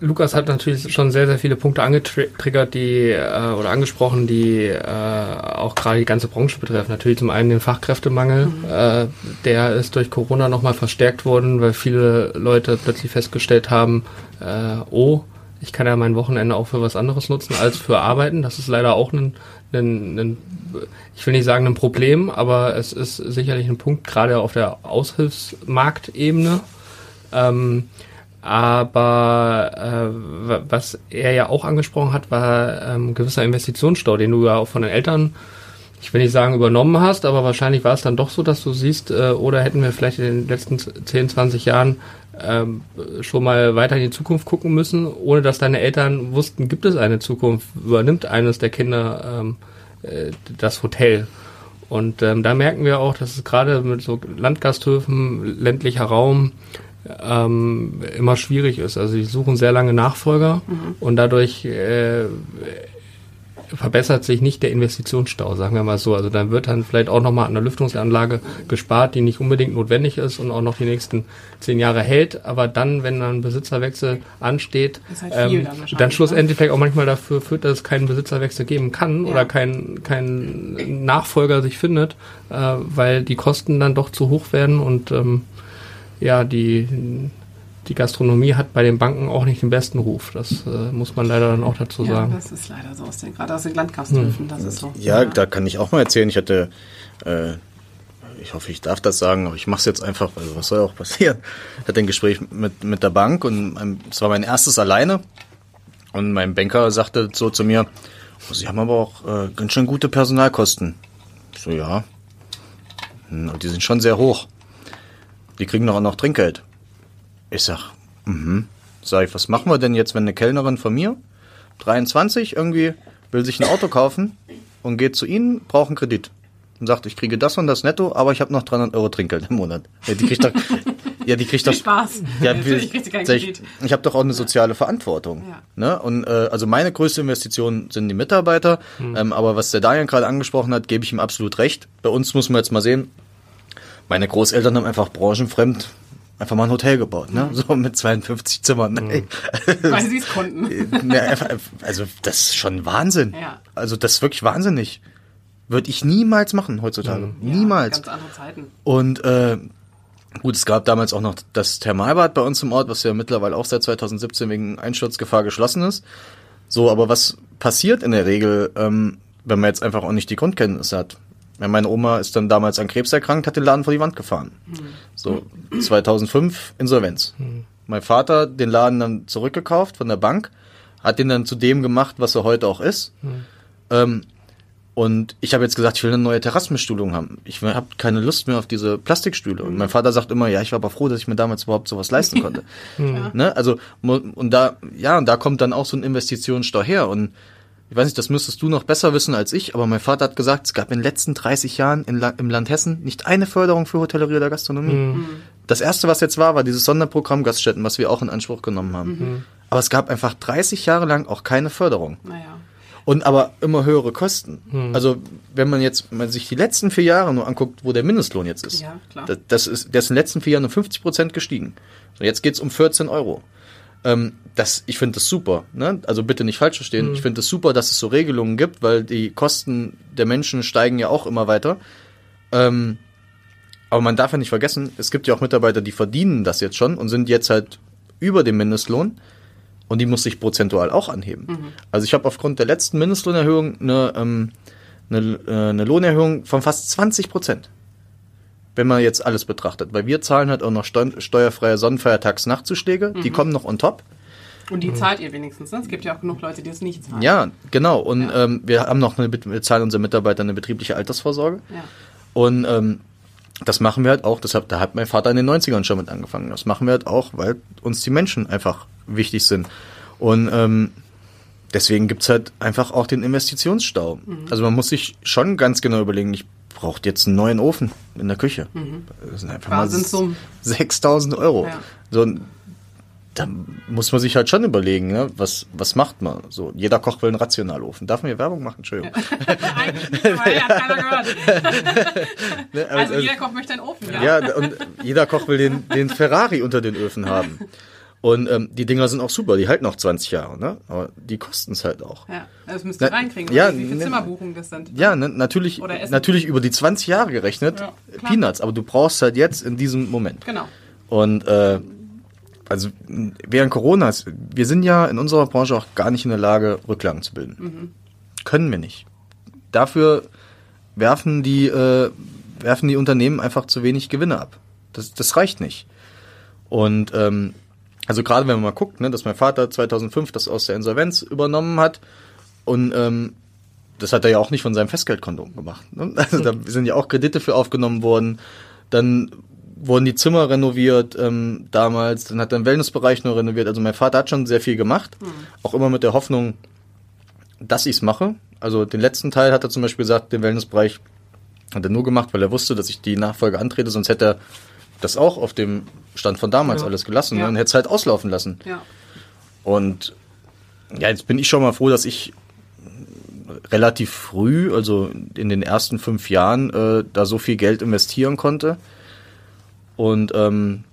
[SPEAKER 4] Lukas hat natürlich schon sehr, sehr viele Punkte angetriggert, die äh, oder angesprochen, die äh, auch gerade die ganze Branche betreffen. Natürlich zum einen den Fachkräftemangel, äh, der ist durch Corona nochmal verstärkt worden, weil viele Leute plötzlich festgestellt haben, äh, oh, ich kann ja mein Wochenende auch für was anderes nutzen als für Arbeiten. Das ist leider auch ein, ein, ein ich will nicht sagen ein Problem, aber es ist sicherlich ein Punkt, gerade auf der Aushilfsmarktebene. Ähm, aber äh, wa- was er ja auch angesprochen hat, war ähm, gewisser Investitionsstau, den du ja auch von den Eltern, ich will nicht sagen übernommen hast, aber wahrscheinlich war es dann doch so, dass du siehst, äh, oder hätten wir vielleicht in den letzten 10, 20 Jahren ähm, schon mal weiter in die Zukunft gucken müssen, ohne dass deine Eltern wussten, gibt es eine Zukunft, übernimmt eines der Kinder ähm, äh, das Hotel. Und ähm, da merken wir auch, dass es gerade mit so Landgasthöfen, ländlicher Raum, ähm, immer schwierig ist. Also die suchen sehr lange Nachfolger und dadurch äh, verbessert sich nicht der Investitionsstau, sagen wir mal so. Also dann wird dann vielleicht auch nochmal an der Lüftungsanlage gespart, die nicht unbedingt notwendig ist und auch noch die nächsten zehn Jahre hält. Aber dann, wenn dann ein Besitzerwechsel ansteht,
[SPEAKER 1] halt
[SPEAKER 4] ähm,
[SPEAKER 1] dann
[SPEAKER 4] dann
[SPEAKER 1] ne?
[SPEAKER 4] schlussendlich vielleicht auch manchmal dafür führt, dass es keinen Besitzerwechsel geben kann
[SPEAKER 1] Ja.
[SPEAKER 4] oder kein, kein Nachfolger sich findet, äh, weil die Kosten dann doch zu hoch werden und ähm, ja, die, die Gastronomie hat bei den Banken auch nicht den besten Ruf. Das äh, muss man leider dann auch dazu
[SPEAKER 1] Ja,
[SPEAKER 4] sagen.
[SPEAKER 1] das ist leider so, aus den, gerade aus den Landgasthöfen, das ist so.
[SPEAKER 3] Ja, da kann ich auch mal erzählen. Ich hatte, äh, ich hoffe, ich darf das sagen, aber ich mache es jetzt einfach, weil was soll auch passieren. Ich hatte ein Gespräch mit, mit der Bank und mein- es war mein erstes alleine. Und mein Banker sagte so zu mir, oh, Sie haben aber auch äh, ganz schön gute Personalkosten. Ich so, ja. Hm, Und die sind schon sehr hoch. Die kriegen doch auch noch Trinkgeld. Ich sag, mhm. Sag ich, was machen wir denn jetzt, wenn eine Kellnerin von mir, 23, irgendwie will sich ein Auto kaufen und geht zu Ihnen, braucht einen Kredit. Und sagt, ich kriege das und das netto, aber ich habe noch 300 Euro Trinkgeld im Monat. Ja, die kriegt doch, ja, die kriegt doch,
[SPEAKER 1] Viel Spaß.
[SPEAKER 3] ja,
[SPEAKER 1] Natürlich kriegt sie keinen
[SPEAKER 3] sag ich,
[SPEAKER 1] Kredit.
[SPEAKER 3] ich habe doch auch eine soziale Verantwortung.
[SPEAKER 1] Ja.
[SPEAKER 3] Ne? Und äh, also meine größte Investition sind die Mitarbeiter.
[SPEAKER 1] Hm.
[SPEAKER 3] Ähm, aber was der Daniel gerade angesprochen hat, gebe ich ihm absolut recht. Bei uns muss man jetzt mal sehen, meine Großeltern haben einfach branchenfremd einfach mal ein Hotel gebaut, ne? So mit 52 Zimmern. Ey. <laughs>
[SPEAKER 1] Weil sie es konnten.
[SPEAKER 3] Einfach- also das ist schon Wahnsinn.
[SPEAKER 1] Ja.
[SPEAKER 3] Also das ist wirklich wahnsinnig. Würde ich niemals machen heutzutage. Niemals.
[SPEAKER 1] Ganz andere Zeiten.
[SPEAKER 3] Und äh, gut, es gab damals auch noch das Thermalbad bei uns im Ort, was ja mittlerweile auch seit 2017 wegen Einsturzgefahr geschlossen ist. So, aber was passiert in der Regel, ähm, wenn man jetzt einfach auch nicht die Grundkenntnisse hat? Ja, meine Oma ist dann damals an Krebs erkrankt, hat den Laden vor die Wand gefahren. So, 2005 Insolvenz. Mein Vater den Laden dann zurückgekauft von der Bank, hat den dann zu dem gemacht, was er heute auch ist. Ähm, Und ich habe jetzt gesagt, ich will eine neue Terrassenbestuhlung haben. Ich habe keine Lust mehr auf diese Plastikstühle. Und mein Vater sagt immer, ja, ich war aber froh, dass ich mir damals überhaupt sowas leisten konnte. <laughs> ja. ne? Also und da ja, und da kommt dann auch so ein Investitionsstau her. Und ich weiß nicht, das müsstest du noch besser wissen als ich, aber mein Vater hat gesagt, es gab in den letzten 30 Jahren in, im Land Hessen nicht eine Förderung für Hotellerie oder Gastronomie. Mhm. Das erste, was jetzt war, war dieses Sonderprogramm Gaststätten, was wir auch in Anspruch genommen haben. Mhm. Aber es gab einfach 30 Jahre lang auch keine Förderung. Naja. Und aber immer höhere Kosten. Hm. Also wenn man jetzt man sich die letzten vier Jahre nur anguckt, wo der Mindestlohn jetzt ist, ja, klar. Das, das ist, der ist in den letzten vier Jahren um 50 Prozent gestiegen. So, jetzt geht's um 14 Euro. Ähm, das, ich finde das super. Ne? Also bitte nicht falsch verstehen. Hm. Ich finde es das super, dass es so Regelungen gibt, weil die Kosten der Menschen steigen ja auch immer weiter. Ähm, aber man darf ja nicht vergessen, es gibt ja auch Mitarbeiter, die verdienen das jetzt schon und sind jetzt halt über dem Mindestlohn. Und die muss sich prozentual auch anheben. Mhm. Also ich habe aufgrund der letzten Mindestlohnerhöhung eine, ähm, eine, äh, eine Lohnerhöhung von fast 20 Prozent. Wenn man jetzt alles betrachtet. Weil wir zahlen halt auch noch steuerfreie Sonnenfeiertagsnachtzuschläge. Mhm. Die kommen noch on top.
[SPEAKER 1] Und die zahlt ihr wenigstens, ne? Es gibt ja auch genug Leute, die es nicht zahlen.
[SPEAKER 3] Ja, genau. Und ja. Ähm, wir haben noch eine, wir zahlen unseren Mitarbeitern eine betriebliche Altersvorsorge. Ja. Und ähm, das machen wir halt auch, deshalb, da hat mein Vater in den 90ern schon mit angefangen. Das machen wir halt auch, weil uns die Menschen einfach wichtig sind. Und ähm, deswegen gibt's halt einfach auch den Investitionsstau. Mhm. Also man muss sich schon ganz genau überlegen, ich brauche jetzt einen neuen Ofen in der Küche. Mhm. Das sind einfach mal 6000 Euro. Ja. So, da muss man sich halt schon überlegen, ne? was, was macht man? So, jeder Koch will einen Rationalofen. Darf man hier Werbung machen? Entschuldigung. Ja, <laughs> <laughs> ne? also, also, jeder Koch möchte einen Ofen, ja. Ja, und jeder Koch will den, den Ferrari unter den Öfen haben. <laughs> Und ähm, die Dinger sind auch super, die halten auch 20 Jahre, ne? Aber die kosten es halt auch. Ja, das müsst ihr Na, reinkriegen, ja, wie viele ne, Zimmerbuchungen das sind. Ja, ne, natürlich, natürlich über die 20 Jahre gerechnet, ja, Peanuts, aber du brauchst halt jetzt in diesem Moment. Genau. Und äh, also während Corona, wir sind ja in unserer Branche auch gar nicht in der Lage, Rücklagen zu bilden. Mhm. Können wir nicht. Dafür werfen die, äh, werfen die Unternehmen einfach zu wenig Gewinne ab. Das, das reicht nicht. Und ähm, also gerade wenn man mal guckt, ne, dass mein Vater 2005 das aus der Insolvenz übernommen hat und ähm, das hat er ja auch nicht von seinem Festgeldkonto gemacht. Ne? <laughs> Also da sind ja auch Kredite für aufgenommen worden. Dann wurden die Zimmer renoviert ähm, damals. Dann hat er den Wellnessbereich nur renoviert. Also mein Vater hat schon sehr viel gemacht. Mhm. Auch immer mit der Hoffnung, dass ich es mache. Also den letzten Teil hat er zum Beispiel gesagt, den Wellnessbereich hat er nur gemacht, weil er wusste, dass ich die Nachfolge antrete. Sonst hätte er das auch auf dem Stand von damals ja. alles gelassen ja. und hätte es halt auslaufen lassen. Ja. Und ja, jetzt bin ich schon mal froh, dass ich relativ früh, also in den ersten fünf Jahren, äh, da so viel Geld investieren konnte. Und ähm,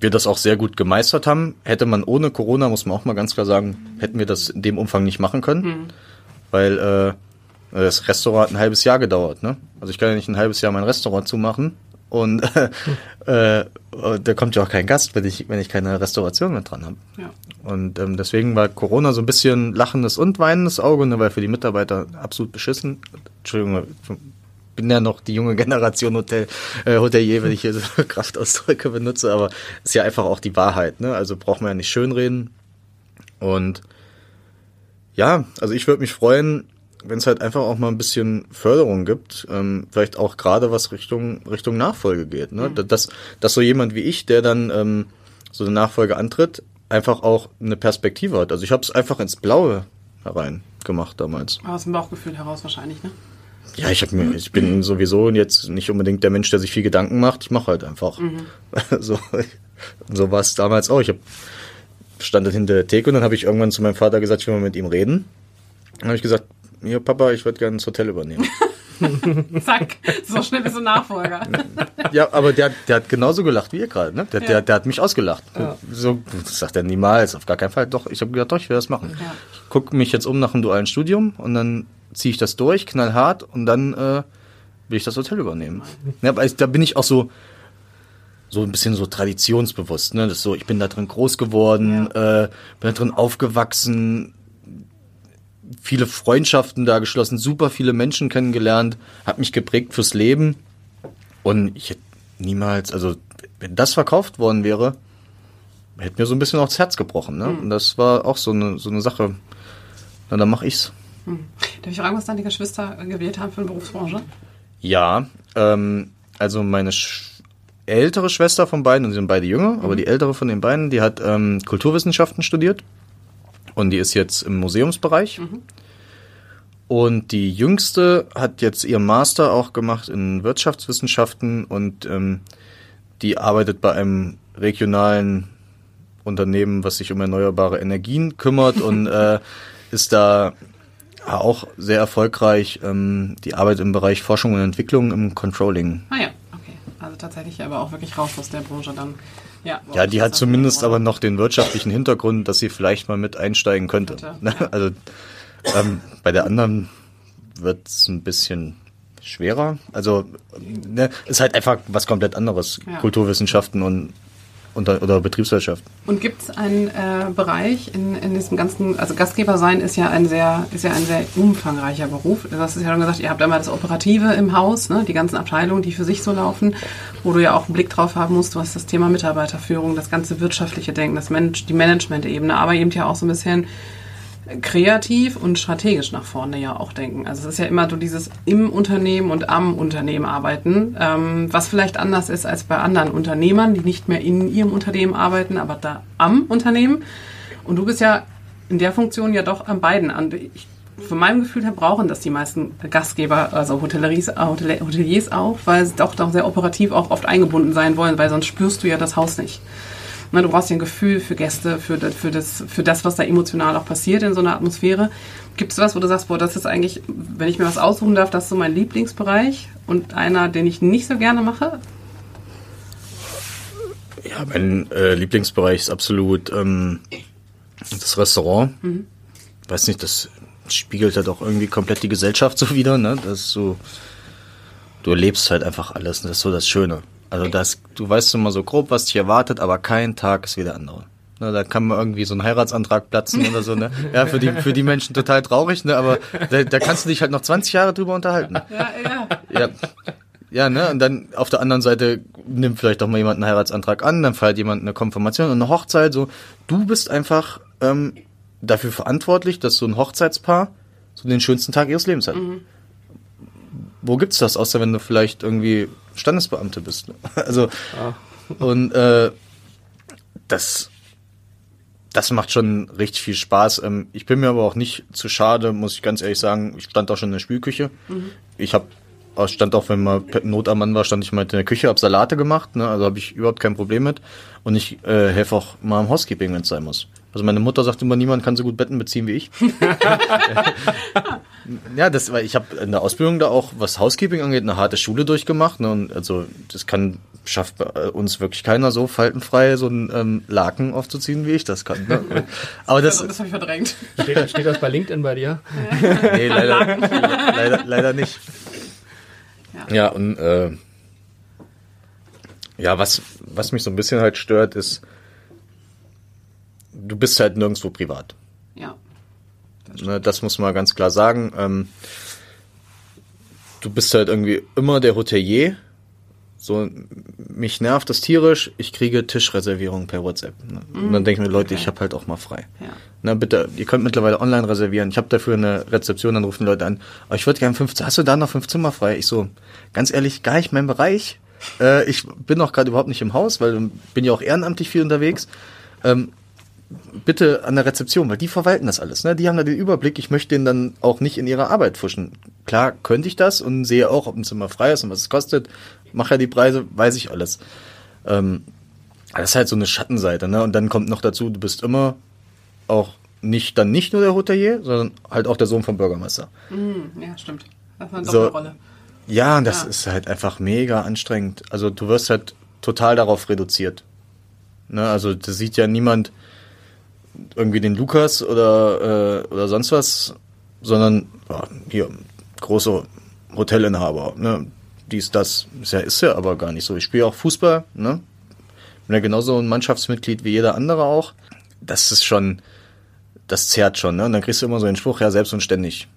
[SPEAKER 3] wir das auch sehr gut gemeistert haben. Hätte man ohne Corona, muss man auch mal ganz klar sagen, hätten wir das in dem Umfang nicht machen können. Mhm. Weil äh, das Restaurant hat ein halbes Jahr gedauert. Ne? Also ich kann ja nicht ein halbes Jahr mein Restaurant zumachen und <laughs> äh, äh, da kommt ja auch kein Gast, wenn ich, wenn ich keine Restauration mit dran habe. Ja. Und ähm, deswegen war Corona so ein bisschen lachendes und weinendes Auge, ne, weil für die Mitarbeiter absolut beschissen. Entschuldigung, ich bin ja noch die junge Generation Hotel, äh, Hotelier, wenn ich hier so <laughs> Kraftausdrücke benutze, aber ist ja einfach auch die Wahrheit. Ne? Also braucht man ja nicht schönreden. Und ja, also ich würde mich freuen, wenn es halt einfach auch mal ein bisschen Förderung gibt, ähm, vielleicht auch gerade was Richtung Richtung Nachfolge geht. Ne? Mhm. Dass, dass so jemand wie ich, der dann ähm, so eine Nachfolge antritt, einfach auch eine Perspektive hat. Also ich habe es einfach ins Blaue herein gemacht damals.
[SPEAKER 1] Aus dem Bauchgefühl heraus wahrscheinlich, ne?
[SPEAKER 3] Ja, ich, hab mir, ich bin sowieso jetzt nicht unbedingt der Mensch, der sich viel Gedanken macht. Ich mache halt einfach. Mhm. <laughs> so so war es damals auch. Ich hab, stand hinter der Theke und dann habe ich irgendwann zu meinem Vater gesagt, ich will mal mit ihm reden. Dann habe ich gesagt, hier Papa, ich würde gerne das Hotel übernehmen. <laughs> Zack, so schnell bist du Nachfolger. ja, aber der, der hat genauso gelacht wie ihr gerade. Ne? Der, ja. der, der hat mich ausgelacht. Ja. So, das sagt er niemals, auf gar keinen Fall. Doch, ich habe gedacht, doch, ich will das machen. Ja. Ich gucke mich jetzt um nach einem dualen Studium und dann ziehe ich das durch, knallhart und dann äh, will ich das Hotel übernehmen. Ja, da bin ich auch so so ein bisschen so traditionsbewusst. Ne? Das so, ich bin da drin groß geworden, äh, bin da drin aufgewachsen, viele Freundschaften da geschlossen, super viele Menschen kennengelernt, hat mich geprägt fürs Leben. Und ich hätte niemals, also wenn das verkauft worden wäre, hätte mir so ein bisschen auch das Herz gebrochen. Ne? Mhm. Und das war auch so eine, so eine Sache. Na, dann mache ich's.
[SPEAKER 1] Hm. Darf ich fragen, was deine Geschwister gewählt haben für eine Berufsbranche?
[SPEAKER 3] Ja, ähm, also meine Sch ältere Schwester von beiden, und sie sind beide jünger, aber die ältere von den beiden, die hat ähm, Kulturwissenschaften studiert und die ist jetzt im Museumsbereich. Und die jüngste hat jetzt ihren Master auch gemacht in Wirtschaftswissenschaften und ähm, die arbeitet bei einem regionalen Unternehmen, was sich um erneuerbare Energien kümmert und <laughs> äh, ist da auch sehr erfolgreich. Ähm, die arbeitet im Bereich Forschung und Entwicklung im Controlling.
[SPEAKER 1] Ah ja, okay. Also tatsächlich aber auch wirklich raus aus der Branche dann. Ja,
[SPEAKER 3] Ja, die hat zumindest aber noch den wirtschaftlichen Hintergrund, dass sie vielleicht mal mit einsteigen könnte.
[SPEAKER 1] Könnte?
[SPEAKER 3] Also ähm, bei der anderen wird es ein bisschen schwerer. Also ne, ist halt einfach was komplett anderes.
[SPEAKER 1] Ja.
[SPEAKER 3] Kulturwissenschaften und unter, oder Betriebswirtschaft.
[SPEAKER 1] Und gibt es einen äh, Bereich in, in diesem ganzen, also Gastgeber sein ist ja ein sehr, ist ja ein sehr umfangreicher Beruf. Du hast es ja schon gesagt, ihr habt einmal das Operative im Haus, ne, die ganzen Abteilungen, die für sich so laufen, wo du ja auch einen Blick drauf haben musst. Hast das Thema Mitarbeiterführung, das ganze wirtschaftliche Denken, das Manage, die Management-Ebene, aber eben ja auch so ein bisschen kreativ und strategisch nach vorne ja auch denken. Also es ist ja immer so dieses im Unternehmen und am Unternehmen arbeiten, ähm, was vielleicht anders ist als bei anderen Unternehmern, die nicht mehr in ihrem Unternehmen arbeiten, aber da am Unternehmen. Und du bist ja in der Funktion ja doch an beiden an. Ich, von meinem Gefühl her brauchen das die meisten Gastgeber, also Hotelleries, äh, Hotel- Hoteliers auch, weil sie doch, doch sehr operativ auch oft eingebunden sein wollen, weil sonst spürst du ja das Haus nicht. Na, du brauchst ja ein Gefühl für Gäste, für das, für, das, für das, was da emotional auch passiert in so einer Atmosphäre. Gibt es was, wo du sagst, boah, das ist eigentlich, wenn ich mir was aussuchen darf, das ist so mein Lieblingsbereich und einer, den ich nicht so gerne mache?
[SPEAKER 3] Ja, mein äh, Lieblingsbereich ist absolut ähm, das Restaurant. Weiß nicht, das spiegelt halt auch irgendwie komplett die Gesellschaft <laughs> so wieder, ne? Das ist so, du erlebst halt einfach alles, und das ist so das Schöne. Also das, du weißt immer so grob, was dich erwartet, aber kein Tag ist wie der andere. Ne, da kann mal irgendwie so ein Heiratsantrag platzen oder so, ne? <laughs> Ja, für die, für die Menschen total traurig, ne? Aber da, da kannst du dich halt noch 20 Jahre drüber unterhalten.
[SPEAKER 1] Ja, ja.
[SPEAKER 3] Ja. Ja, ne? Und dann auf der anderen Seite nimmt vielleicht auch mal jemand einen Heiratsantrag an, dann feiert jemand eine Konfirmation und eine Hochzeit. So, du bist einfach ähm, dafür verantwortlich, dass so ein Hochzeitspaar so den schönsten Tag ihres Lebens hat. Wo gibt's das, außer wenn du vielleicht irgendwie Standesbeamte bist? Ne? <laughs> Also und äh, das das macht schon richtig viel Spaß. Ähm, ich bin mir aber auch nicht zu schade, muss ich ganz ehrlich sagen. Ich stand auch schon in der Spülküche. Ich habe stand auch, wenn mal Not am Mann war, stand ich mal in der Küche, hab Salate gemacht, ne? also habe ich überhaupt kein Problem mit. Und ich äh, helfe auch mal im Housekeeping, wenn es sein muss. Also meine Mutter sagt immer, niemand kann so gut Betten beziehen wie ich. <laughs> <laughs> ja, das, weil ich habe in der Ausbildung da auch, was Housekeeping angeht, eine harte Schule durchgemacht. Ne? Und also das kann schafft bei uns wirklich keiner so faltenfrei so einen ähm, Laken aufzuziehen, wie ich das kann. Ne? <laughs> Aber das,
[SPEAKER 1] Also, das habe ich verdrängt.
[SPEAKER 4] Steht, steht das bei LinkedIn bei dir? <laughs>
[SPEAKER 3] nee, leider, leider, leider nicht. Ja, und äh, ja, was, was mich so ein bisschen halt stört, ist, du bist halt nirgendwo privat. Ne, das muss man ganz klar sagen. Ähm, du bist halt irgendwie immer der Hotelier. So, mich nervt das tierisch. Ich kriege Tischreservierungen per WhatsApp. Ne? Und dann denke ich mir, Leute, ich habe halt auch mal frei.
[SPEAKER 1] Ja.
[SPEAKER 3] Na bitte, ihr könnt mittlerweile online reservieren. Ich habe dafür eine Rezeption, dann rufen Leute an. Aber ich würde gerne fünf, hast du da noch fünf Zimmer frei? Ich so, ganz ehrlich, gar nicht mein Bereich. Äh, ich bin auch gerade überhaupt nicht im Haus, weil bin ja auch ehrenamtlich viel unterwegs. Ähm, bitte an der Rezeption, weil die verwalten das alles. Ne? Die haben da den Überblick. Ich möchte denen dann auch nicht in ihrer Arbeit fuschen. Klar könnte ich das und sehe auch, ob ein Zimmer frei ist und was es kostet. Mache ja die Preise, weiß ich alles. Ähm, das ist halt so eine Schattenseite. Ne? Und dann kommt noch dazu, du bist immer auch nicht dann nicht nur der Hotelier, sondern halt auch der Sohn vom Bürgermeister.
[SPEAKER 1] Hm, ja, stimmt. Das ist eine
[SPEAKER 3] So.
[SPEAKER 1] Doppelrolle.
[SPEAKER 3] Ja, und das
[SPEAKER 1] Ja.
[SPEAKER 3] ist halt einfach mega anstrengend. Also du wirst halt total darauf reduziert. Ne? Also da sieht ja niemand irgendwie den Lukas oder, äh, oder sonst was, sondern ja, hier, große Hotelinhaber, ne? Dies, das. Ist ja, ist ja aber gar nicht so. Ich spiele auch Fußball, ne? Bin ja genauso ein Mannschaftsmitglied wie jeder andere auch. Das ist schon, das zerrt schon, ne? Und dann kriegst du immer so den Spruch, ja, selbst und ständig.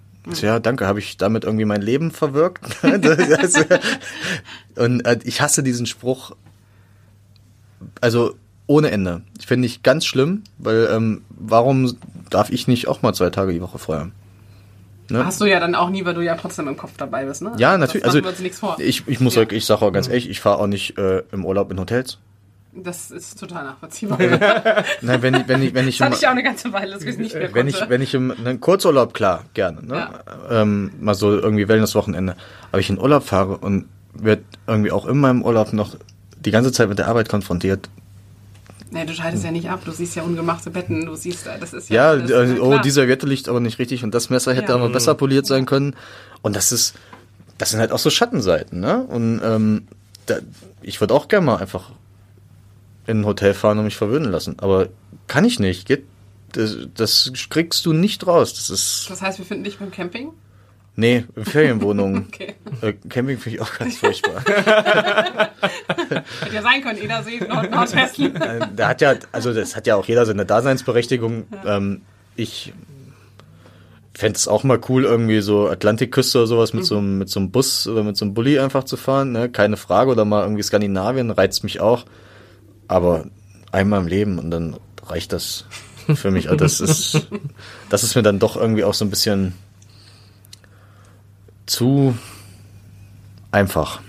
[SPEAKER 3] Ja, danke, habe ich damit irgendwie mein Leben verwirkt? <laughs> Und äh, ich hasse diesen Spruch, also ohne Ende. Ich finde ich ganz schlimm, weil ähm, warum darf ich nicht auch mal zwei Tage die Woche haben? Ne?
[SPEAKER 1] Hast du ja dann auch nie, weil du ja trotzdem im Kopf dabei bist, ne?
[SPEAKER 3] Ja, natürlich. Also ich, ich muss
[SPEAKER 1] Ja.
[SPEAKER 3] ich sage auch ganz ehrlich, ich fahre auch nicht äh, im Urlaub in Hotels.
[SPEAKER 1] Das ist total nachvollziehbar. <laughs>
[SPEAKER 3] Nein, wenn ich, wenn ich, wenn ich,
[SPEAKER 1] Das hatte ich auch eine ganze Weile, dass ich nicht mehr
[SPEAKER 3] wenn
[SPEAKER 1] konnte.
[SPEAKER 3] ich, wenn ich im einen Kurzurlaub klar gerne, ne? Ähm, mal so irgendwie Wellness-Wochenende. Aber ich in Urlaub fahre und werde irgendwie auch in meinem Urlaub noch die ganze Zeit mit der Arbeit konfrontiert.
[SPEAKER 1] Nee, du scheidest ja nicht ab, du siehst ja ungemachte Betten, du siehst, äh, das ist ja...
[SPEAKER 3] Ja,
[SPEAKER 1] das ist
[SPEAKER 3] äh,
[SPEAKER 1] ja
[SPEAKER 3] oh,
[SPEAKER 1] klar.
[SPEAKER 3] die Serviette liegt aber nicht richtig und das Messer hätte
[SPEAKER 1] Ja.
[SPEAKER 3] aber besser poliert sein können. Und das ist, das sind halt auch so Schattenseiten, ne? Und ähm, da, ich würde auch gerne mal einfach in ein Hotel fahren und mich verwöhnen lassen. Aber kann ich nicht. Geht, das, das kriegst du nicht raus. Das ist.
[SPEAKER 1] Das heißt, wir finden dich beim Camping?
[SPEAKER 3] Nee, Ferienwohnungen. <laughs>
[SPEAKER 1] Okay.
[SPEAKER 3] Äh, Camping finde ich auch ganz furchtbar.
[SPEAKER 1] Hätte ja sein können, Edersee, Nord Nordwestlichen.
[SPEAKER 3] Äh, da hat ja, also das hat ja auch jeder seine Daseinsberechtigung. Ähm, ich fände es auch mal cool, irgendwie so Atlantikküste oder sowas mit, so, einem- mit so einem Bus oder mit so einem Bulli einfach zu fahren, ne? Keine Frage. Oder mal irgendwie Skandinavien reizt mich auch. Aber einmal im Leben und dann reicht das für mich. Also das ist, <laughs> das ist mir dann doch irgendwie auch so ein bisschen zu einfach.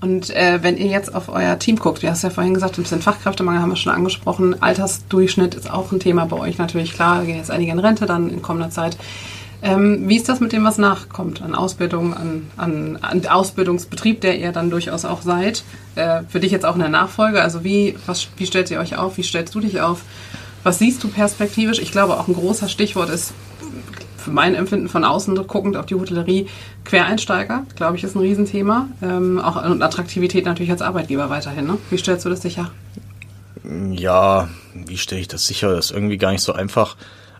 [SPEAKER 1] Und äh, wenn ihr jetzt auf euer Team guckt, du hast ja vorhin gesagt, ein bisschen Fachkräftemangel haben wir schon angesprochen. Altersdurchschnitt ist auch ein Thema bei euch natürlich. Klar, gehen jetzt einige in Rente dann in kommender Zeit. Ähm, wie ist das mit dem, was nachkommt an Ausbildung, an, an, an Ausbildungsbetrieb, der ihr dann durchaus auch seid? Äh, für dich jetzt auch in der Nachfolge. Also wie, was, wie stellt ihr euch auf? Wie stellst du dich auf? Was siehst du perspektivisch? Ich glaube, auch ein großer Stichwort ist für mein Empfinden von außen guckend auf die Hotellerie, Quereinsteiger, glaube ich, ist ein Riesenthema. Ähm, auch und Attraktivität natürlich als Arbeitgeber weiterhin. Ne? Wie stellst du das sicher?
[SPEAKER 3] Ja, wie stelle ich das sicher? Das ist irgendwie gar nicht so einfach.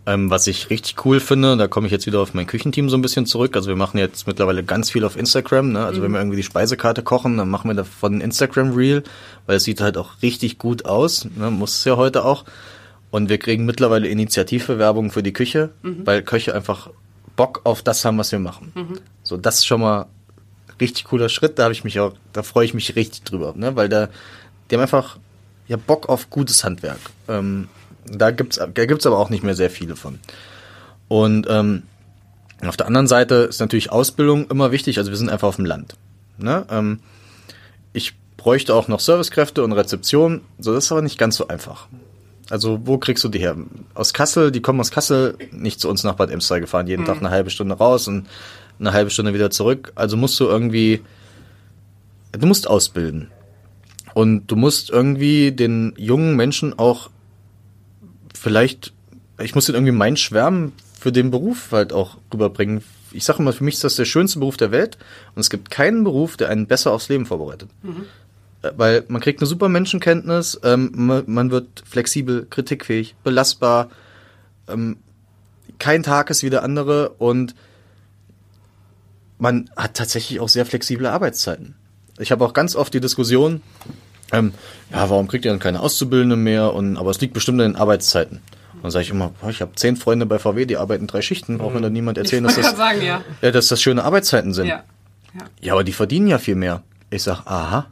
[SPEAKER 3] Ähm, was ich richtig cool finde, da komme ich jetzt wieder auf mein Küchenteam so ein bisschen zurück. Also wir machen jetzt mittlerweile ganz viel auf Instagram. Ne? Also wenn wir irgendwie die Speisekarte kochen, dann machen wir davon ein Instagram Reel, weil es sieht halt auch richtig gut aus. Ne? Muss es ja heute auch. Und wir kriegen mittlerweile Initiativbewerbungen für die Küche, weil Köche einfach Bock auf das haben, was wir machen. So, das ist schon mal richtig cooler Schritt. Da habe ich mich auch, da freue ich mich richtig drüber, ne? weil da, die haben einfach ja Bock auf gutes Handwerk. Ähm, da gibt's, da gibt's aber auch nicht mehr sehr viele von. Und ähm, auf der anderen Seite ist natürlich Ausbildung immer wichtig. Also wir sind einfach auf dem Land. Ne? Ähm, ich bräuchte auch noch Servicekräfte und Rezeption. So, das ist aber nicht ganz so einfach. Also wo kriegst du die her? Aus Kassel, die kommen aus Kassel, nicht zu uns nach Bad Emstein gefahren, jeden Tag eine halbe Stunde raus und eine halbe Stunde wieder zurück. Also musst du irgendwie, du musst ausbilden. Und du musst irgendwie den jungen Menschen auch vielleicht, ich muss den irgendwie meinen Schwärmen für den Beruf halt auch rüberbringen. Ich sage immer, für mich ist das der schönste Beruf der Welt und es gibt keinen Beruf, der einen besser aufs Leben vorbereitet. Äh, Weil man kriegt eine super Menschenkenntnis, ähm, man, man wird flexibel, kritikfähig, belastbar, ähm, kein Tag ist wie der andere und man hat tatsächlich auch sehr flexible Arbeitszeiten. Ich habe auch ganz oft die Diskussion, ähm, ja, warum kriegt ihr dann keine Auszubildende mehr? Und aber es liegt bestimmt an den Arbeitszeiten. Und dann sage ich immer, boah, ich habe zehn Freunde bei VW, die arbeiten drei Schichten, auch wenn da niemand erzählen, dass das,
[SPEAKER 1] sagen, ja.
[SPEAKER 3] ja, dass das schöne Arbeitszeiten sind.
[SPEAKER 1] ja. ja.
[SPEAKER 3] Aber die verdienen ja viel mehr. Ich sag, aha.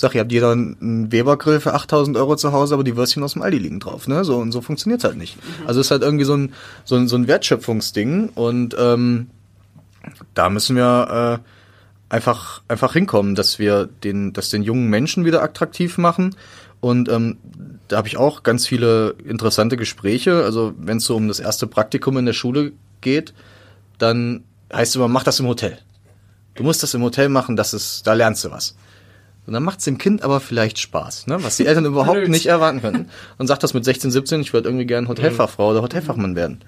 [SPEAKER 3] Sag, ihr habt jeder einen Weber-Grill für 8000 Euro zu Hause, aber die Würstchen aus dem Aldi liegen drauf, ne? So, und so funktioniert's halt nicht. Also es ist halt irgendwie so ein, so ein, so ein Wertschöpfungsding und, ähm, da müssen wir, äh, einfach, einfach hinkommen, dass wir den, dass den jungen Menschen wieder attraktiv machen. Und ähm, da habe ich auch ganz viele interessante Gespräche. Also wenn es so um das erste Praktikum in der Schule geht, dann heißt es immer, mach das im Hotel. Du musst das im Hotel machen, das ist, da lernst du was. Und dann macht es dem Kind aber vielleicht Spaß, ne? was die Eltern überhaupt nicht erwarten könnten. Und sagt das mit 16, 17, ich würde irgendwie gerne Hotelfachfrau oder Hotelfachmann werden.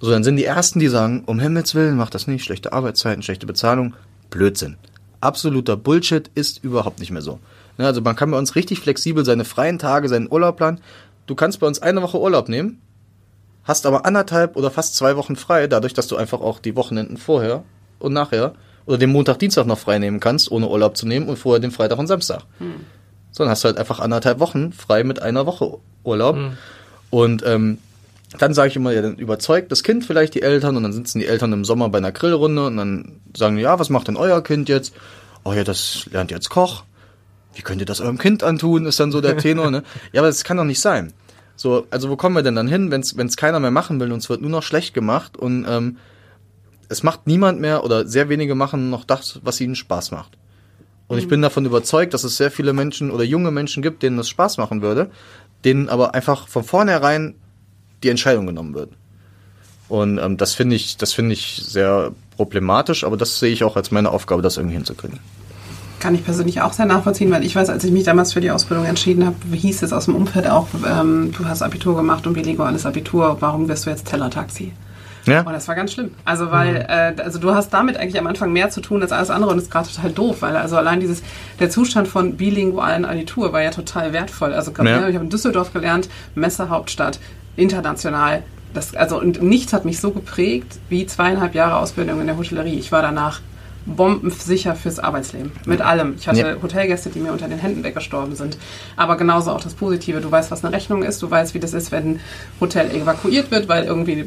[SPEAKER 3] So, dann sind die Ersten, die sagen, um Himmels Willen, mach das nicht, schlechte Arbeitszeiten, schlechte Bezahlung, Blödsinn. Absoluter Bullshit ist überhaupt nicht mehr so. Ne, also man kann bei uns richtig flexibel seine freien Tage, seinen Urlaub planen. Du kannst bei uns eine Woche Urlaub nehmen, hast aber anderthalb oder fast zwei Wochen frei, dadurch, dass du einfach auch die Wochenenden vorher und nachher oder den Montag, Dienstag noch frei nehmen kannst, ohne Urlaub zu nehmen und vorher den Freitag und Samstag. So, dann hast du halt einfach anderthalb Wochen frei mit einer Woche Urlaub. Und ähm, dann sage ich immer, ja, dann überzeugt das Kind vielleicht die Eltern und dann sitzen die Eltern im Sommer bei einer Grillrunde und dann sagen die, ja, was macht denn euer Kind jetzt? Oh ja, das lernt jetzt Koch. Wie könnt ihr das eurem Kind antun, ist dann so der Tenor, ne? <laughs> Ja, aber das kann doch nicht sein. So, also wo kommen wir denn dann hin, wenn es keiner mehr machen will und es wird nur noch schlecht gemacht und ähm, es macht niemand mehr oder sehr wenige machen noch das, was ihnen Spaß macht. Und ich bin davon überzeugt, dass es sehr viele Menschen oder junge Menschen gibt, denen das Spaß machen würde, denen aber einfach von vornherein die Entscheidung genommen wird. Und ähm, das finde ich, das finde ich sehr problematisch, aber das sehe ich auch als meine Aufgabe, das irgendwie hinzukriegen.
[SPEAKER 1] Kann ich persönlich auch sehr nachvollziehen, weil ich weiß, als ich mich damals für die Ausbildung entschieden habe, hieß es aus dem Umfeld auch, ähm, du hast Abitur gemacht und bilinguales Abitur, warum wirst du jetzt Tellertaxi? Ja. Und das war ganz schlimm. Also weil, mhm. äh, also du hast damit eigentlich am Anfang mehr zu tun als alles andere und das ist gerade total doof, weil also allein dieses, der Zustand von bilingualen Abitur war ja total wertvoll. Also ja. ich habe in Düsseldorf gelernt, Messehauptstadt, international. Das, also und nichts hat mich so geprägt wie zweieinhalb Jahre Ausbildung in der Hotellerie. Ich war danach bombensicher fürs Arbeitsleben. Mit allem. Ich hatte ja. Hotelgäste, die mir unter den Händen weggestorben sind. Aber genauso auch das Positive. Du weißt, was eine Rechnung ist. Du weißt, wie das ist, wenn ein Hotel evakuiert wird, weil irgendwie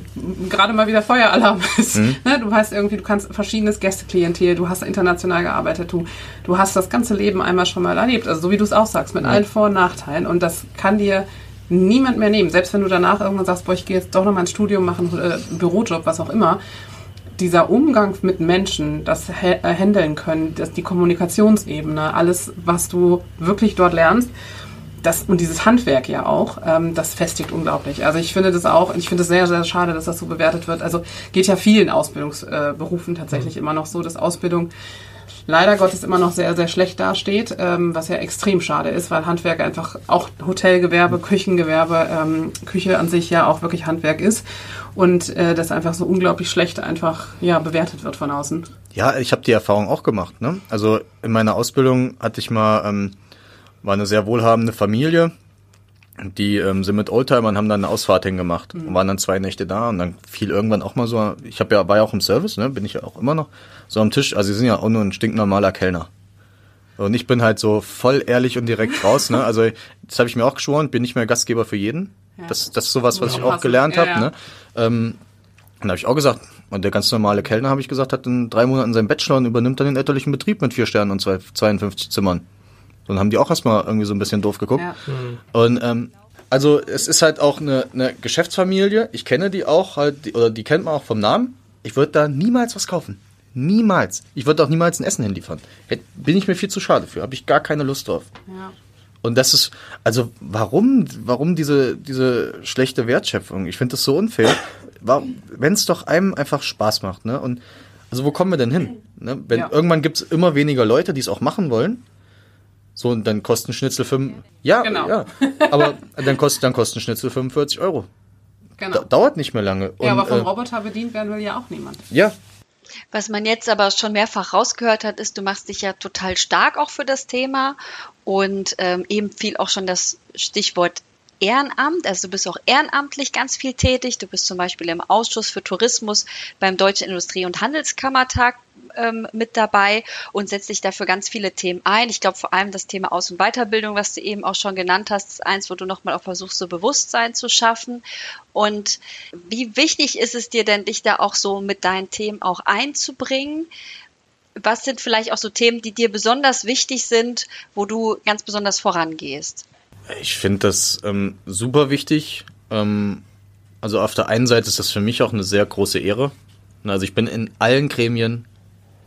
[SPEAKER 1] gerade mal wieder Feueralarm <laughs> ist. Mhm. Ne? Du weißt irgendwie, du kannst verschiedenes Gästeklientel, du hast international gearbeitet, du, du hast das ganze Leben einmal schon mal erlebt. Also so wie du es auch sagst, mit mhm. allen Vor- und Nachteilen. Und das kann dir niemand mehr nehmen. Selbst wenn du danach irgendwann sagst, boah, ich gehe jetzt doch noch mal ein Studium machen, äh, Bürojob, was auch immer dieser Umgang mit Menschen, das Handeln können, das, die Kommunikationsebene, alles, was du wirklich dort lernst, das, und dieses Handwerk ja auch, ähm, das festigt unglaublich. Also ich finde das auch, ich finde es sehr, sehr schade, dass das so bewertet wird. Also geht ja vielen Ausbildungsberufen äh, tatsächlich mhm. immer noch so, dass Ausbildung leider Gottes immer noch sehr, sehr schlecht dasteht, ähm, was ja extrem schade ist, weil Handwerk einfach auch Hotelgewerbe, Küchengewerbe, ähm, Küche an sich ja auch wirklich Handwerk ist und äh, das einfach so unglaublich schlecht einfach ja bewertet wird von außen.
[SPEAKER 3] Ja, ich habe die Erfahrung auch gemacht. Ne? Also in meiner Ausbildung hatte ich mal ähm, war eine sehr wohlhabende Familie, die ähm, sind mit Oldtimern, haben dann eine Ausfahrt hingemacht mhm. und waren dann zwei Nächte da und dann fiel irgendwann auch mal so, ich habe ja war ja auch im Service, ne, bin ich ja auch immer noch so am Tisch. Also sie sind ja auch nur ein stinknormaler Kellner. Und ich bin halt so voll ehrlich und direkt <laughs> raus. Ne? Also das habe ich mir auch geschworen, bin nicht mehr Gastgeber für jeden. Ja. Das, das ist sowas, was ich auch gelernt ja, habe. Ja. Ne? Ähm, dann habe ich auch gesagt, und der ganz normale Kellner, habe ich gesagt, hat in drei Monaten seinen Bachelor und übernimmt dann den elterlichen Betrieb mit vier Sternen und zwei, 52 Zimmern. Dann haben die auch erstmal irgendwie so ein bisschen doof geguckt. Ja. Mhm. Und ähm, also es ist halt auch eine, eine Geschäftsfamilie. Ich kenne die auch, halt, die, oder die kennt man auch vom Namen. Ich würde da niemals was kaufen. Niemals. Ich würde auch niemals ein Essen hinliefern. Bin ich mir viel zu schade für. Habe ich gar keine Lust drauf. Ja. Und das ist, also warum, warum diese, diese schlechte Wertschöpfung? Ich finde das so unfair. Wenn es doch einem einfach Spaß macht, ne? Und also wo kommen wir denn hin? Ne? Wenn ja. irgendwann gibt es immer weniger Leute, die es auch machen wollen. So, und dann kosten Schnitzel 5. Ja, genau. ja. Aber dann kostet, dann kosten Schnitzel 45 Euro. Genau. dauert nicht mehr lange.
[SPEAKER 1] Ja, und, aber vom äh, Roboter bedient werden will ja auch niemand.
[SPEAKER 3] Ja.
[SPEAKER 2] Was man jetzt aber schon mehrfach rausgehört hat, ist, du machst dich ja total stark auch für das Thema und ähm, eben fiel auch schon das Stichwort Ehrenamt, also du bist auch ehrenamtlich ganz viel tätig. Du bist zum Beispiel im Ausschuss für Tourismus beim Deutschen Industrie- und Handelskammertag ähm, mit dabei und setzt dich dafür ganz viele Themen ein. Ich glaube vor allem das Thema Aus- und Weiterbildung, was du eben auch schon genannt hast, ist eins, wo du nochmal auch versuchst, so Bewusstsein zu schaffen. Und wie wichtig ist es dir denn, dich da auch so mit deinen Themen auch einzubringen? Was sind vielleicht auch so Themen, die dir besonders wichtig sind, wo du ganz besonders vorangehst?
[SPEAKER 3] Ich finde das ähm, super wichtig. Ähm, also auf der einen Seite ist das für mich auch eine sehr große Ehre. Also ich bin in allen Gremien.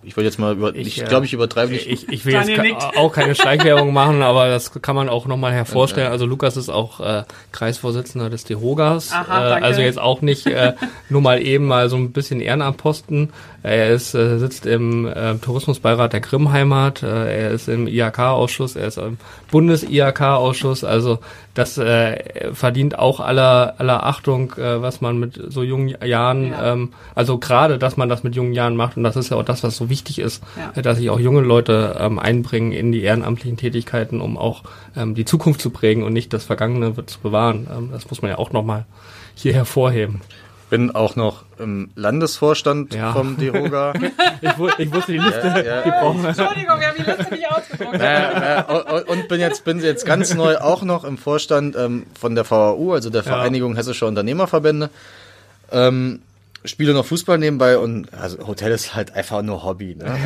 [SPEAKER 3] Ich wollte jetzt mal über, ich, ich glaube, ich übertreibe nicht.
[SPEAKER 4] Ich, ich will jetzt auch keine Schleichwerbung machen, aber das kann man auch nochmal hervorstellen. Also Lukas ist auch äh, Kreisvorsitzender des DEHOGAS. Aha, äh, also jetzt auch nicht äh, nur mal eben mal so ein bisschen Ehrenamtposten, er ist, äh, sitzt im äh, Tourismusbeirat der Grimmheimat, äh, er ist im IHK-Ausschuss, er ist im Bundes-IHK-Ausschuss, also das äh, verdient auch aller, aller Achtung, äh, was man mit so jungen Jahren, ja. ähm, also gerade, dass man das mit jungen Jahren macht und das ist ja auch das, was so wichtig ist, ja. äh, dass sich auch junge Leute ähm, einbringen in die ehrenamtlichen Tätigkeiten, um auch ähm, die Zukunft zu prägen und nicht das Vergangene zu bewahren. Ähm, das muss man ja auch nochmal hier hervorheben
[SPEAKER 3] bin auch noch im Landesvorstand ja. vom DEHOGA. <laughs>
[SPEAKER 4] ich, ich, wusste die Liste, ja, ja, die brauchen
[SPEAKER 1] Entschuldigung, wir haben die Liste nicht ausgedruckt. Äh,
[SPEAKER 3] äh, und bin jetzt, bin jetzt ganz neu auch noch im Vorstand ähm, von der VAU, also der Vereinigung Hessischer Unternehmerverbände. Ähm, spiele noch Fußball nebenbei und also Hotel ist halt einfach nur Hobby. Ne? <laughs>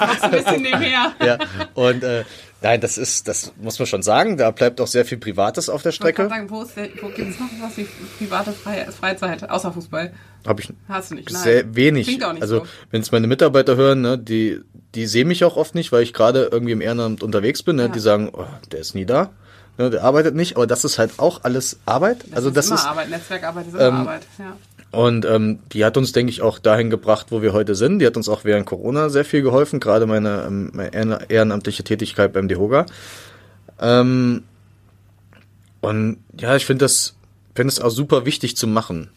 [SPEAKER 1] Machst ein bisschen nebenher. <laughs>
[SPEAKER 3] ja, und äh, nein, das ist, das muss man schon sagen, da bleibt auch sehr viel Privates auf der
[SPEAKER 1] Ich
[SPEAKER 3] Strecke.
[SPEAKER 1] gerade sagen, wo, wo gibt es noch was wie private Fre Freizeit, außer Fußball?
[SPEAKER 3] Habe ich
[SPEAKER 1] Hast du nicht, nein.
[SPEAKER 3] sehr wenig.
[SPEAKER 1] Klingt auch nicht
[SPEAKER 3] also
[SPEAKER 1] so.
[SPEAKER 3] wenn es meine Mitarbeiter hören, ne, die die sehen mich auch oft nicht, weil ich gerade irgendwie im Ehrenamt unterwegs bin. Ne?
[SPEAKER 1] Ja.
[SPEAKER 3] Die sagen, oh, der ist nie da, ne, der arbeitet nicht, aber das ist halt auch alles Arbeit.
[SPEAKER 1] Das
[SPEAKER 3] also
[SPEAKER 1] ist
[SPEAKER 3] das
[SPEAKER 1] immer
[SPEAKER 3] ist
[SPEAKER 1] Arbeit, Netzwerkarbeit ist immer
[SPEAKER 3] ähm,
[SPEAKER 1] Arbeit. Ja.
[SPEAKER 3] Und ähm, die hat uns, denke ich, auch dahin gebracht, wo wir heute sind. Die hat uns auch während Corona sehr viel geholfen, gerade meine, ähm, meine ehre- ehrenamtliche Tätigkeit beim DEHOGA. Ähm, und ja, ich finde das, finde es auch super wichtig zu machen.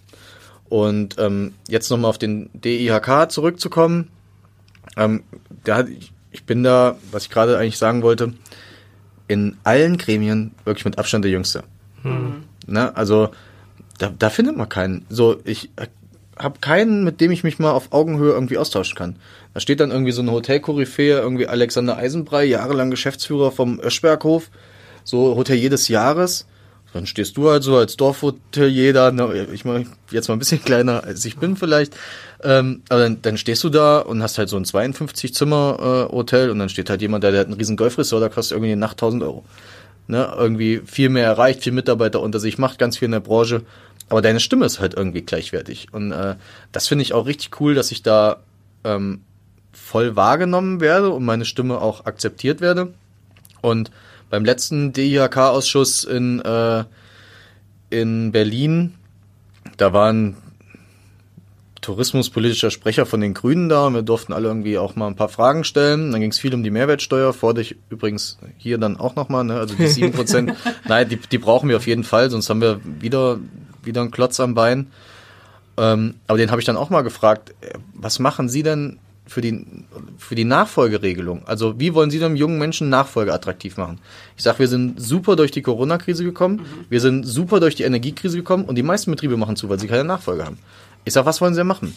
[SPEAKER 3] Und ähm, jetzt nochmal auf den DIHK zurückzukommen. Ähm, da, ich bin da, was ich gerade eigentlich sagen wollte, in allen Gremien wirklich mit Abstand der Jüngste. Ne? Also da, da findet man keinen. So, ich äh, habe keinen, mit dem ich mich mal auf Augenhöhe irgendwie austauschen kann. Da steht dann irgendwie so ein Hotelkoryphäe, irgendwie Alexander Eisenbrei, jahrelang Geschäftsführer vom Öschberghof, so Hotelier des Jahres. Dann stehst du halt so als Dorfhotelier da, ne, ich meine, jetzt mal ein bisschen <laughs> kleiner als ich bin vielleicht, ähm, aber dann, dann stehst du da und hast halt so ein 52-Zimmer-Hotel und dann steht halt jemand, der, der hat einen riesen Golfresort, da kostet irgendwie die Nacht 1000 Euro ne, irgendwie viel mehr erreicht, viel Mitarbeiter unter sich, macht ganz viel in der Branche, aber deine Stimme ist halt irgendwie gleichwertig. Und äh, das finde ich auch richtig cool, dass ich da ähm, voll wahrgenommen werde und meine Stimme auch akzeptiert werde. Und beim letzten DIHK-Ausschuss in, äh, in Berlin, da waren tourismuspolitischer Sprecher von den Grünen da und wir durften alle irgendwie auch mal ein paar Fragen stellen. Dann ging es viel um die Mehrwertsteuer, fordere ich übrigens hier dann auch nochmal, ne? also die 7%, <laughs> nein, die, die brauchen wir auf jeden Fall, sonst haben wir wieder, wieder einen Klotz am Bein. Ähm, aber den habe ich dann auch mal gefragt, äh, was machen Sie denn für die, für die Nachfolgeregelung? Also wie wollen Sie dem jungen Menschen Nachfolge attraktiv machen? Ich sage, wir sind super durch die Corona-Krise gekommen, wir sind super durch die Energiekrise gekommen und die meisten Betriebe machen zu, weil sie keine Nachfolge haben. Ich sag, was wollen sie denn machen?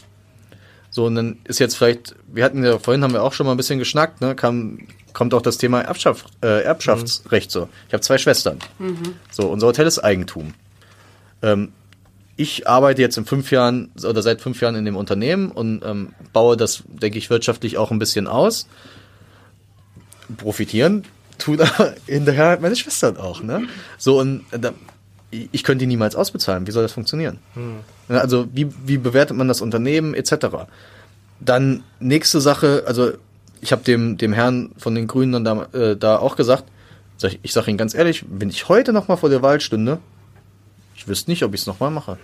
[SPEAKER 3] So, und dann ist jetzt vielleicht, wir hatten ja vorhin haben wir auch schon mal ein bisschen geschnackt, ne, kam, kommt auch das Thema Erbschaft, äh, Erbschaftsrecht so. Ich habe zwei Schwestern. So, unser Hotel ist Eigentum. Ähm, ich arbeite jetzt in fünf Jahren oder seit fünf Jahren in dem Unternehmen und ähm, baue das, denke ich, wirtschaftlich auch ein bisschen aus. Profitieren tun <laughs> aber hinterher halt meine Schwestern auch, ne? So, und äh, da, ich könnte die niemals ausbezahlen. Wie soll das funktionieren? Ja, Also, wie, wie bewertet man das Unternehmen, etc. Dann nächste Sache, also ich habe dem, dem Herrn von den Grünen dann da, äh, da auch gesagt, sag ich, sage Ihnen ganz ehrlich, wenn ich heute noch mal vor der Wahl stünde, ich wüsste nicht, ob ich es nochmal mache.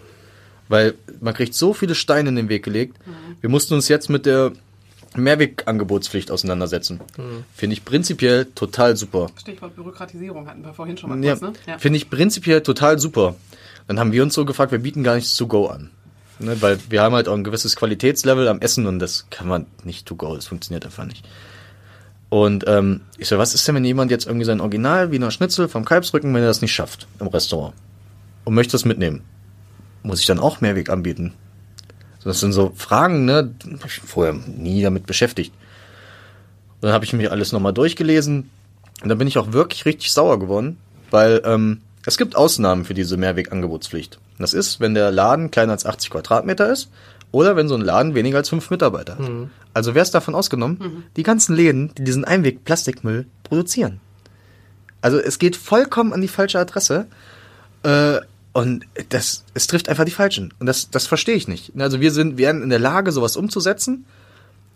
[SPEAKER 3] Weil man kriegt so viele Steine in den Weg gelegt. Wir mussten uns jetzt mit der Mehrwegangebotspflicht auseinandersetzen. Finde ich prinzipiell total super.
[SPEAKER 1] Stichwort Bürokratisierung hatten wir vorhin schon mal
[SPEAKER 3] Ja,
[SPEAKER 1] kurz, ne? Ja.
[SPEAKER 3] Finde ich prinzipiell total super. Dann haben wir uns so gefragt, wir bieten gar nichts to go an. Ne, weil wir haben halt auch ein gewisses Qualitätslevel am Essen und das kann man nicht to go, das funktioniert einfach nicht. Und ähm, ich so, was ist denn, wenn jemand jetzt irgendwie sein Original Wiener Schnitzel vom Kalbsrücken, wenn er das nicht schafft im Restaurant und möchte das mitnehmen? Muss ich dann auch Mehrweg anbieten? Das sind so Fragen, ne? Hab ich vorher nie damit beschäftigt. Und dann habe ich mir alles nochmal durchgelesen und dann bin ich auch wirklich richtig sauer geworden, weil ähm, es gibt Ausnahmen für diese Mehrwegangebotspflicht. Das ist, wenn der Laden kleiner als 80 Quadratmeter ist oder wenn so ein Laden weniger als fünf Mitarbeiter hat. Also wer ist davon ausgenommen? Die ganzen Läden, die diesen Einweg-Plastikmüll produzieren. Also es geht vollkommen an die falsche Adresse. Äh, und das, es trifft einfach die Falschen. Und das, das verstehe ich nicht. Also wir sind, wir wären in der Lage, sowas umzusetzen,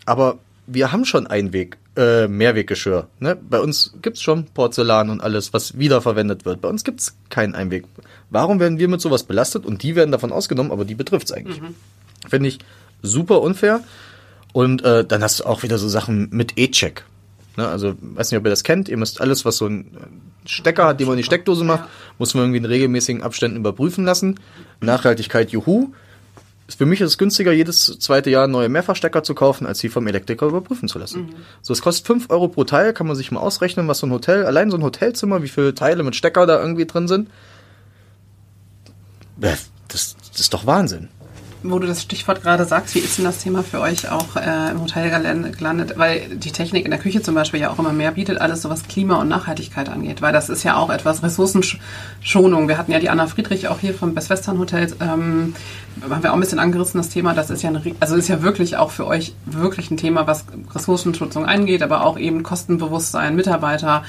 [SPEAKER 3] aber wir haben schon Einweg, äh, Mehrweggeschirr. Ne? Bei uns gibt's schon Porzellan und alles, was wiederverwendet wird. Bei uns gibt's keinen Einweg. Warum werden wir mit sowas belastet und die werden davon ausgenommen, aber die betrifft's eigentlich? Finde ich super unfair. Und äh, dann hast du auch wieder so Sachen mit E-Check. Ne? Also, weiß nicht, ob ihr das kennt. Ihr müsst alles, was so ein Stecker hat, den man in die Steckdose macht,
[SPEAKER 1] Ja.
[SPEAKER 3] muss man irgendwie in regelmäßigen Abständen überprüfen lassen. Nachhaltigkeit, juhu. Für mich ist es günstiger, jedes zweite Jahr neue Mehrfachstecker zu kaufen, als sie vom Elektriker überprüfen zu lassen. So, es kostet 5 Euro pro Teil, kann man sich mal ausrechnen, was so ein Hotel, allein so ein Hotelzimmer, wie viele Teile mit Stecker da irgendwie drin sind. Das, das ist doch Wahnsinn.
[SPEAKER 1] Wo du das Stichwort gerade sagst, wie ist denn das Thema für euch auch äh, im Hotel gelandet? Weil die Technik in der Küche zum Beispiel ja auch immer mehr bietet, alles so was Klima und Nachhaltigkeit angeht. Weil das ist ja auch etwas Ressourcenschonung. Wir hatten ja die Anna Friedrich auch hier vom Best Western Hotel, ähm, haben wir auch ein bisschen angerissen, das Thema. Das ist ja, eine, also ist ja wirklich auch für euch wirklich ein Thema, was Ressourcenschutzung angeht, aber auch eben Kostenbewusstsein, Mitarbeiter,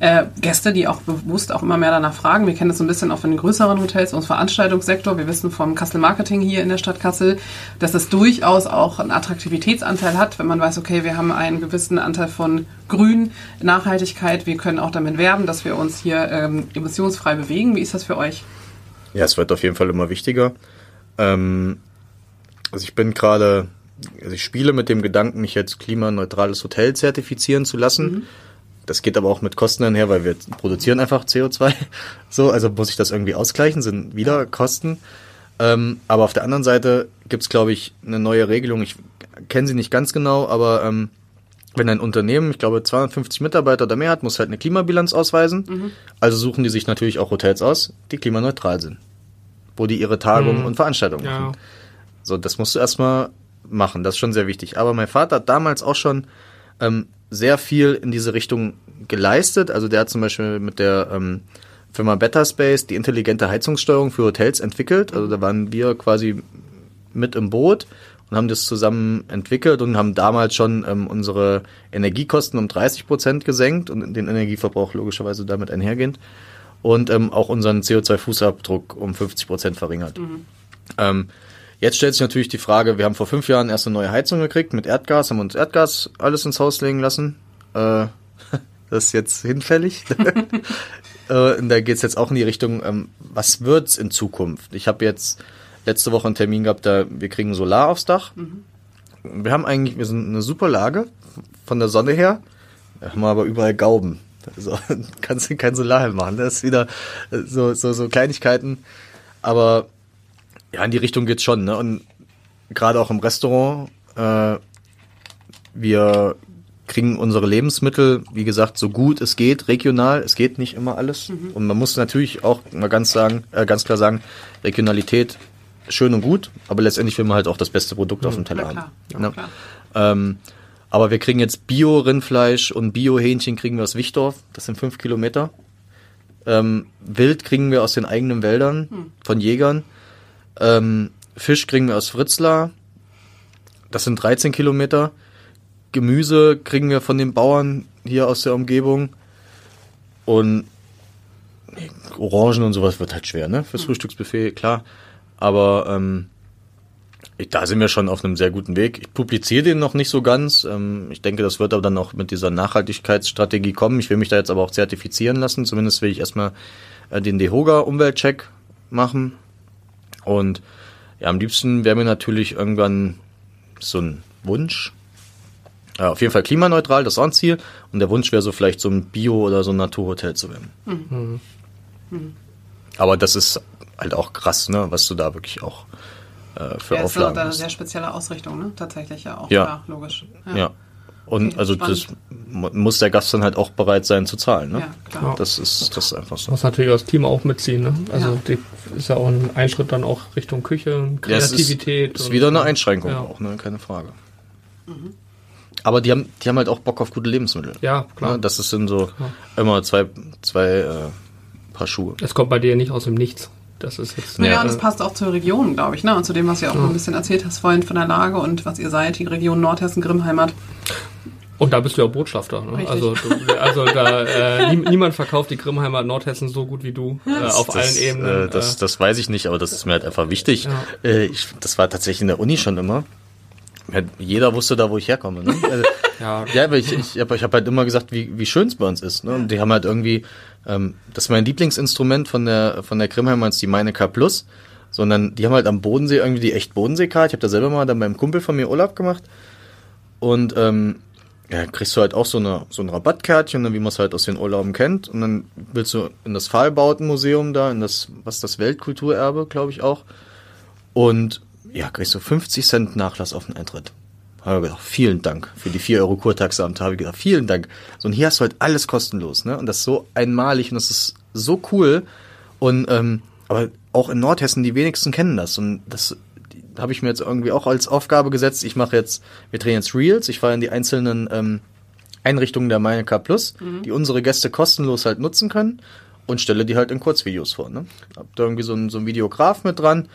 [SPEAKER 1] äh, Gäste, die auch bewusst auch immer mehr danach fragen. Wir kennen das so ein bisschen auch von den größeren Hotels und Veranstaltungssektor. Wir wissen vom Kassel Marketing hier in der Stadt Kassel, dass es durchaus auch einen Attraktivitätsanteil hat, wenn man weiß, okay, wir haben einen gewissen Anteil von Grün, Nachhaltigkeit. Wir können auch damit werben, dass wir uns hier ähm, emissionsfrei bewegen. Wie ist das für euch?
[SPEAKER 3] Ja, es wird auf jeden Fall immer wichtiger. Ähm, also ich bin gerade, also ich spiele mit dem Gedanken, mich jetzt klimaneutrales Hotel zertifizieren zu lassen. Mhm das geht aber auch mit Kosten einher, weil wir produzieren einfach CO2. <laughs> So, also muss ich das irgendwie ausgleichen, sind wieder Kosten. Ähm, aber auf der anderen Seite gibt es, glaube ich, eine neue Regelung. Ich kenne sie nicht ganz genau, aber ähm, wenn ein Unternehmen, ich glaube, 250 Mitarbeiter oder mehr hat, muss halt eine Klimabilanz ausweisen. Mhm. Also suchen die sich natürlich auch Hotels aus, die klimaneutral sind. Wo die ihre Tagungen mhm. und Veranstaltungen ja. machen. So, das musst du erstmal machen. Das ist schon sehr wichtig. Aber mein Vater hat damals auch schon ähm, sehr viel in diese Richtung geleistet. Also der hat zum Beispiel mit der ähm, Firma Better Space die intelligente Heizungssteuerung für Hotels entwickelt. Also da waren wir quasi mit im Boot und haben das zusammen entwickelt und haben damals schon ähm, unsere Energiekosten um 30 Prozent gesenkt und den Energieverbrauch logischerweise damit einhergehend und ähm, auch unseren CO2-Fußabdruck um 50 Prozent verringert. Mhm. Ähm, Jetzt stellt sich natürlich die Frage, wir haben vor fünf Jahren erst eine neue Heizung gekriegt mit Erdgas, haben uns Erdgas alles ins Haus legen lassen. Äh, <laughs> das ist jetzt hinfällig. <laughs> äh, und da geht es jetzt auch in die Richtung, ähm, was wird's in Zukunft? Ich habe jetzt letzte Woche einen Termin gehabt, da wir kriegen Solar aufs Dach. Mhm. Wir haben eigentlich, wir sind eine super Lage von der Sonne her. Da haben wir aber überall Gauben. Also <laughs> kannst du kein Solar machen. Das ist wieder so, so, so Kleinigkeiten. Aber ja, in die Richtung geht's schon, ne? Und gerade auch im Restaurant, äh, wir kriegen unsere Lebensmittel, wie gesagt, so gut es geht, regional. Es geht nicht immer alles. Mhm. Und man muss natürlich auch mal ganz sagen, äh, ganz klar sagen, Regionalität schön und gut, aber letztendlich will man halt auch das beste Produkt mhm. auf dem Teller haben. Ja, ne? ähm, aber wir kriegen jetzt Bio-Rindfleisch und Bio-Hähnchen kriegen wir aus Wichtdorf. Das sind fünf Kilometer. Ähm, Wild kriegen wir aus den eigenen Wäldern mhm. von Jägern. Ähm, Fisch kriegen wir aus Fritzlar. Das sind 13 Kilometer. Gemüse kriegen wir von den Bauern hier aus der Umgebung. Und Orangen und sowas wird halt schwer, ne? Fürs Frühstücksbuffet, klar. Aber ähm, da sind wir schon auf einem sehr guten Weg. Ich publiziere den noch nicht so ganz. Ähm, ich denke, das wird aber dann auch mit dieser Nachhaltigkeitsstrategie kommen. Ich will mich da jetzt aber auch zertifizieren lassen. Zumindest will ich erstmal äh, den DEHOGA-Umweltcheck machen. Und ja, am liebsten wäre mir natürlich irgendwann so ein Wunsch. Ja, auf jeden Fall klimaneutral, das ist auch ein Ziel. Und der Wunsch wäre so vielleicht so ein Bio- oder so ein Naturhotel zu werden. Mhm. Mhm. Aber das ist halt auch krass, ne, was du da wirklich auch äh, für ja, Auflagen hast. Ja, ist eine
[SPEAKER 1] sehr spezielle Ausrichtung, ne? Tatsächlich ja auch.
[SPEAKER 3] Ja, ja logisch. Ja. ja. Und okay, also spannend. das muss der Gast dann halt auch bereit sein zu zahlen. Ne? Ja, klar. Das ist das ist einfach so.
[SPEAKER 4] Muss natürlich das Team auch mitziehen. Ne? Also ja. ist ja auch ein Einschritt dann auch Richtung Küche, Kreativität.
[SPEAKER 3] Ja, ist, ist wieder eine Einschränkung ja. auch, ne? keine Frage. Mhm. Aber die haben, die haben halt auch Bock auf gute Lebensmittel.
[SPEAKER 4] Ja, klar.
[SPEAKER 3] Ne? Das sind so klar. immer zwei, zwei äh, Paar Schuhe.
[SPEAKER 4] Es kommt bei dir nicht aus dem Nichts. Das ist jetzt.
[SPEAKER 1] Naja, ja, das passt auch zur Region, glaube ich, ne? Und zu dem, was du auch ja. ein bisschen erzählt hast vorhin von der Lage und was ihr seid, die Region Nordhessen, Grimmheimat.
[SPEAKER 4] Und da bist du ja Botschafter. Ne? Also, du, also da, äh, niemand verkauft die Grimmheimer Nordhessen so gut wie du äh, auf das, allen Ebenen.
[SPEAKER 3] Äh, das, das weiß ich nicht, aber das ist mir halt einfach wichtig. Ja. Äh, ich, das war tatsächlich in der Uni schon immer. Jeder wusste da, wo ich herkomme. Ne? Also, <laughs> ja, ja, aber ich, ich habe ich hab halt immer gesagt, wie, wie schön es bei uns ist. Ne? Und die haben halt irgendwie, ähm, das ist mein Lieblingsinstrument von der von der Grimmheimer ist die Meine K Plus, sondern die haben halt am Bodensee irgendwie die echt Bodensee-Karte. Ich habe da selber mal dann beim Kumpel von mir Urlaub gemacht und ähm, ja, kriegst du halt auch so, eine, so ein Rabattkärtchen, ne, wie man es halt aus den Urlauben kennt. Und dann willst du in das Pfahlbautenmuseum da, in das, was das Weltkulturerbe, glaube ich auch. Und ja, kriegst du 50 Cent Nachlass auf den Eintritt. Habe ich gedacht, vielen Dank für die 4 Euro Kurtaxe am Tag. Habe ich gedacht, vielen Dank. So, und hier hast du halt alles kostenlos, ne? Und das ist so einmalig und das ist so cool. Und ähm, aber auch in Nordhessen, die wenigsten kennen das. Und das habe ich mir jetzt irgendwie auch als Aufgabe gesetzt. Ich mache jetzt, wir drehen jetzt Reels. Ich fahre in die einzelnen ähm, Einrichtungen der Meineka Plus, mhm. die unsere Gäste kostenlos halt nutzen können und stelle die halt in Kurzvideos vor. Ne? Hab da irgendwie so ein, so ein Videograf mit dran.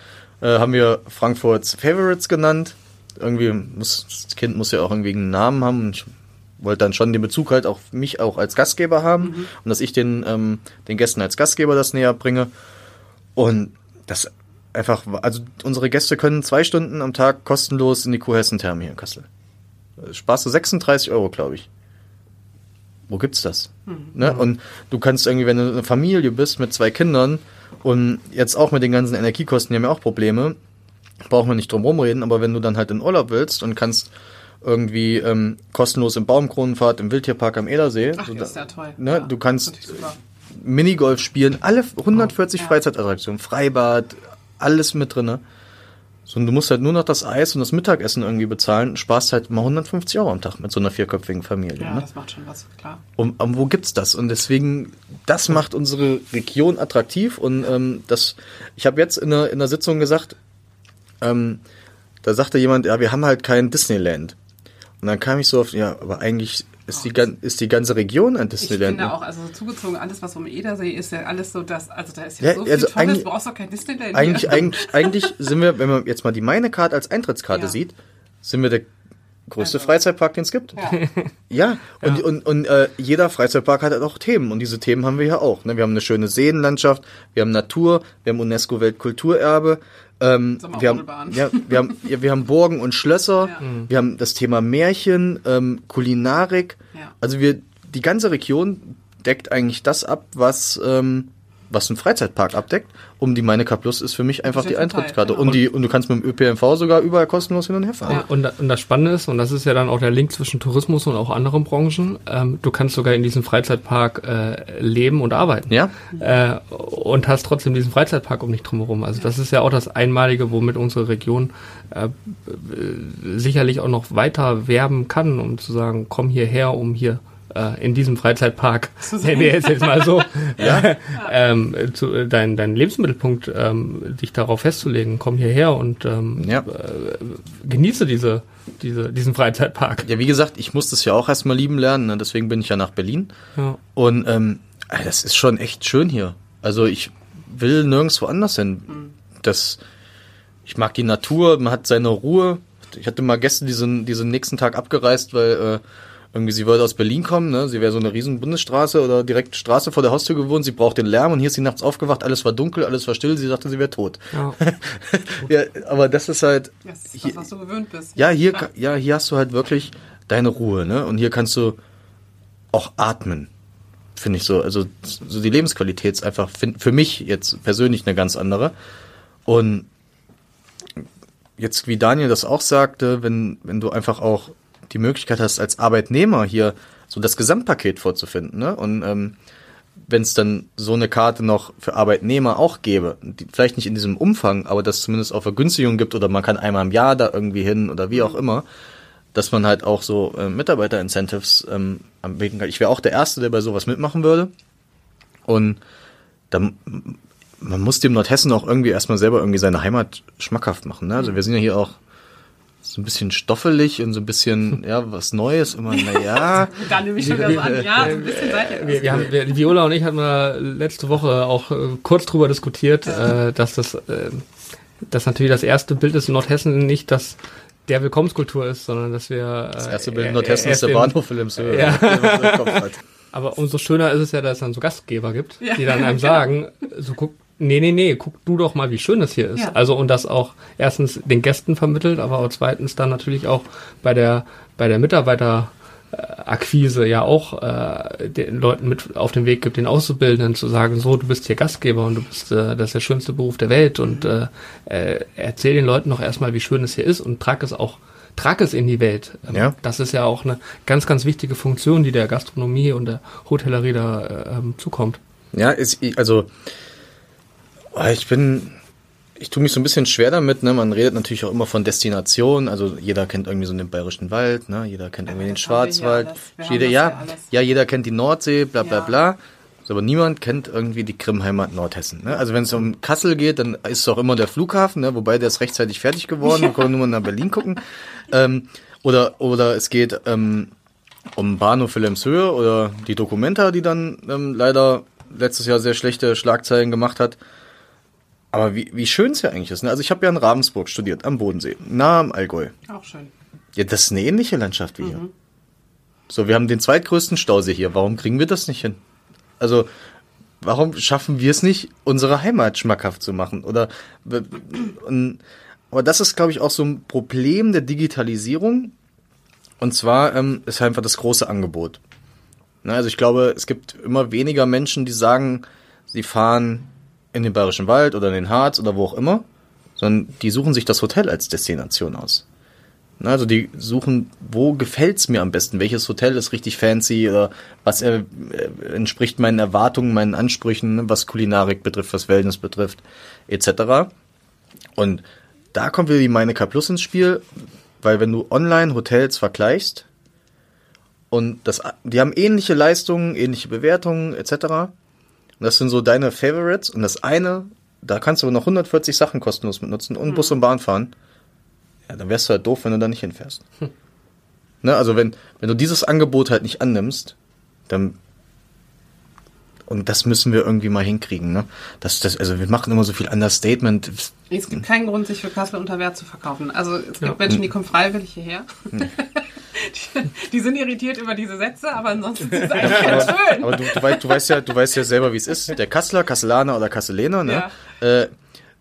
[SPEAKER 3] Äh, haben wir Frankfurts Favorites genannt. Irgendwie muss, das Kind muss ja auch irgendwie einen Namen haben. Ich wollte dann schon den Bezug halt auch mich auch als Gastgeber haben mhm. und dass ich den, ähm, den Gästen als Gastgeber das näher bringe. Und das einfach, also unsere Gäste können zwei Stunden am Tag kostenlos in die Kurhessen-Therme hier in Kassel. Sparst du 36 Euro, glaube ich. Wo gibt's das? Mhm. Ne? Und du kannst irgendwie, wenn du eine Familie bist mit zwei Kindern und jetzt auch mit den ganzen Energiekosten, die haben ja auch Probleme, brauchen wir nicht drum rumreden, aber wenn du dann halt in Urlaub willst und kannst irgendwie ähm, kostenlos im Baumkronenfahrt im Wildtierpark am Edersee.
[SPEAKER 1] Ach, so, das ist ja toll.
[SPEAKER 3] Ne, ja, du kannst Minigolf spielen, alle 140 oh, ja. Freizeitattraktionen, Freibad, alles mit drinne. So, und du musst halt nur noch das Eis und das Mittagessen irgendwie bezahlen, sparst halt mal 150 Euro am Tag mit so einer vierköpfigen Familie.
[SPEAKER 1] Ja,
[SPEAKER 3] ne?
[SPEAKER 1] das macht schon was, klar.
[SPEAKER 3] Und, und wo gibt's das? Und deswegen, das macht unsere Region attraktiv. Und ähm, das, ich habe jetzt in der, in der Sitzung gesagt, ähm, da sagte jemand, ja, wir haben halt kein Disneyland. Und dann kam ich so auf, ja, aber eigentlich ist die, ist die ganze Region ein Disneyland.
[SPEAKER 1] Ich finde auch, also zugezogen, alles, was um Edersee ist, ja alles so, das, also da ist ja, ja so viel also Tolles, du brauchst doch kein Disneyland.
[SPEAKER 3] Eigentlich, <laughs> eigentlich, eigentlich sind wir, wenn man jetzt mal die Meine-Karte als Eintrittskarte ja. sieht, sind wir der größte also. Freizeitpark, den es gibt. Ja, <laughs> ja und, ja. und, und äh, jeder Freizeitpark hat halt auch Themen und diese Themen haben wir ja auch. Ne? Wir haben eine schöne Seenlandschaft, wir haben Natur, wir haben UNESCO-Weltkulturerbe, ähm, wir, haben, ja, wir, haben, ja, wir haben Burgen und Schlösser, ja. Mhm. wir haben das Thema Märchen, ähm, Kulinarik. Ja. Also wir, die ganze Region deckt eigentlich das ab, was ähm, was ein Freizeitpark abdeckt. Um die Meinecker Plus ist für mich einfach die Eintrittskarte. Genau. Und, die, und du kannst mit dem ÖPNV sogar überall kostenlos hin und her fahren. Ja.
[SPEAKER 4] Und, und das Spannende ist, und das ist ja dann auch der Link zwischen Tourismus und auch anderen Branchen, ähm, du kannst sogar in diesem Freizeitpark äh, leben und arbeiten.
[SPEAKER 3] Ja.
[SPEAKER 4] Äh, und hast trotzdem diesen Freizeitpark um dich drumherum. Also das ist ja auch das Einmalige, womit unsere Region äh, sicherlich auch noch weiter werben kann, um zu sagen, komm hierher, um hier äh, in diesem Freizeitpark, nennen wir jetzt, jetzt mal so, <laughs> ja. ähm, zu, äh, dein, dein Lebensmittelpunkt, ähm, dich darauf festzulegen, komm hierher und ähm, ja. äh, genieße diese, diese, diesen Freizeitpark.
[SPEAKER 3] Ja, wie gesagt, ich muss das ja auch erstmal lieben lernen, ne? deswegen bin ich ja nach Berlin. Ja. Und ähm, das ist schon echt schön hier. Also ich will nirgendwo anders hin. Mhm. Das, ich mag die Natur, man hat seine Ruhe. Ich hatte mal gestern diesen, diesen nächsten Tag abgereist, weil äh, irgendwie, sie würde aus Berlin kommen, ne? Sie wäre so eine riesen Bundesstraße oder direkt Straße vor der Haustür gewohnt, sie braucht den Lärm und hier ist sie nachts aufgewacht, alles war dunkel, alles war still, sie sagte, sie wäre tot. Ja. <laughs> ja, aber das ist halt.
[SPEAKER 1] Das ist das, was du gewöhnt bist.
[SPEAKER 3] Ja, hier, ja, hier hast du halt wirklich deine Ruhe, ne? Und hier kannst du auch atmen. Finde ich so. Also, so die Lebensqualität ist einfach für mich jetzt persönlich eine ganz andere. Und jetzt, wie Daniel das auch sagte, wenn, wenn du einfach auch die Möglichkeit hast, als Arbeitnehmer hier so das Gesamtpaket vorzufinden. Ne? Und ähm, wenn es dann so eine Karte noch für Arbeitnehmer auch gäbe, die, vielleicht nicht in diesem Umfang, aber dass es zumindest auch Vergünstigungen gibt oder man kann einmal im Jahr da irgendwie hin oder wie auch immer, dass man halt auch so äh, Mitarbeiter-Incentives ähm, anbieten kann. Ich wäre auch der Erste, der bei sowas mitmachen würde. Und dann man muss dem Nordhessen auch irgendwie erstmal selber irgendwie seine Heimat schmackhaft machen. Ne? Also wir sind ja hier auch so ein bisschen stoffelig und so ein bisschen, <laughs> ja, was Neues, immer, naja. <laughs>
[SPEAKER 1] da nehme ich schon wieder so an, ja, so ein bisschen seid
[SPEAKER 4] wir, wir haben, wir, Viola und ich hatten wir letzte Woche auch äh, kurz drüber diskutiert, äh, dass das, äh, dass natürlich das erste Bild ist in Nordhessen nicht das der Willkommenskultur ist, sondern dass wir.
[SPEAKER 3] Äh, das erste Bild in Nordhessen ist der Bahnhof Wilhelmshöhe.
[SPEAKER 4] Ja. <laughs> Aber umso schöner ist es ja, dass es dann so Gastgeber gibt, ja, die dann einem sagen, so guck, Nee, nee, nee, guck du doch mal, wie schön das hier ist. Ja. Also und das auch erstens den Gästen vermittelt, aber auch zweitens dann natürlich auch bei der bei der Mitarbeiterakquise ja auch äh, den Leuten mit auf den Weg gibt, den Auszubildenden zu sagen, so, du bist hier Gastgeber und du bist äh, das ist der schönste Beruf der Welt und äh, äh, erzähl den Leuten doch erstmal, wie schön es hier ist und trag es auch trag es in die Welt. Ähm, ja. Das ist ja auch eine ganz, ganz wichtige Funktion, die der Gastronomie und der Hotellerie da äh, ähm, zukommt.
[SPEAKER 3] Ja, ist, also ich bin, ich tue mich so ein bisschen schwer damit. Ne? Man redet natürlich auch immer von Destination. Also jeder kennt irgendwie so den Bayerischen Wald, ne? jeder kennt irgendwie den Schwarzwald. Jeder, ja, ja, jeder kennt die Nordsee, bla bla bla. So, aber niemand kennt irgendwie die Krimheimat Nordhessen. Ne? Also wenn es um Kassel geht, dann ist es auch immer der Flughafen, ne? wobei der ist rechtzeitig fertig geworden, wir können nur mal nach Berlin gucken. Ähm, oder, oder es geht ähm, um Bahnhof Wilhelmshöhe oder die Documenta, die dann ähm, leider letztes Jahr sehr schlechte Schlagzeilen gemacht hat. Aber wie, wie schön es ja eigentlich ist. Ne? Also ich habe ja in Ravensburg studiert, am Bodensee, nah am Allgäu.
[SPEAKER 1] Auch schön.
[SPEAKER 3] Ja, das ist eine ähnliche Landschaft wie hier. So, wir haben den zweitgrößten Stausee hier. Warum kriegen wir das nicht hin? Also, warum schaffen wir es nicht, unsere Heimat schmackhaft zu machen? Oder, und, aber das ist, glaube ich, auch so ein Problem der Digitalisierung. Und zwar ähm, ist einfach das große Angebot. Na, also ich glaube, es gibt immer weniger Menschen, die sagen, sie fahren in den Bayerischen Wald oder in den Harz oder wo auch immer, sondern die suchen sich das Hotel als Destination aus. Also die suchen, wo gefällt's mir am besten? Welches Hotel ist richtig fancy oder was äh, äh, entspricht meinen Erwartungen, meinen Ansprüchen, ne, was Kulinarik betrifft, was Wellness betrifft, etc. Und da kommt wieder die Meine K Plus ins Spiel, weil wenn du online Hotels vergleichst und das, die haben ähnliche Leistungen, ähnliche Bewertungen, etc. Und das sind so deine Favorites und das eine, da kannst du noch 140 Sachen kostenlos mit nutzen und Bus und Bahn fahren. Ja, dann wärst du halt doof, wenn du da nicht hinfährst. Ne, also wenn, wenn du dieses Angebot halt nicht annimmst, dann und das müssen wir irgendwie mal hinkriegen, ne? Das, das, also wir machen immer so viel Understatement.
[SPEAKER 1] Es gibt keinen Grund, sich für Kassel unter Wert zu verkaufen. Also es gibt
[SPEAKER 4] Ja.
[SPEAKER 1] Menschen, die kommen freiwillig hierher. Die, <laughs> die sind irritiert über diese Sätze, aber ansonsten ist es eigentlich ganz schön.
[SPEAKER 3] Aber du, du, weißt, du weißt ja, du weißt ja selber, wie es ist. Der Kasseler, Kasselaner oder Kasselener, ne? Äh,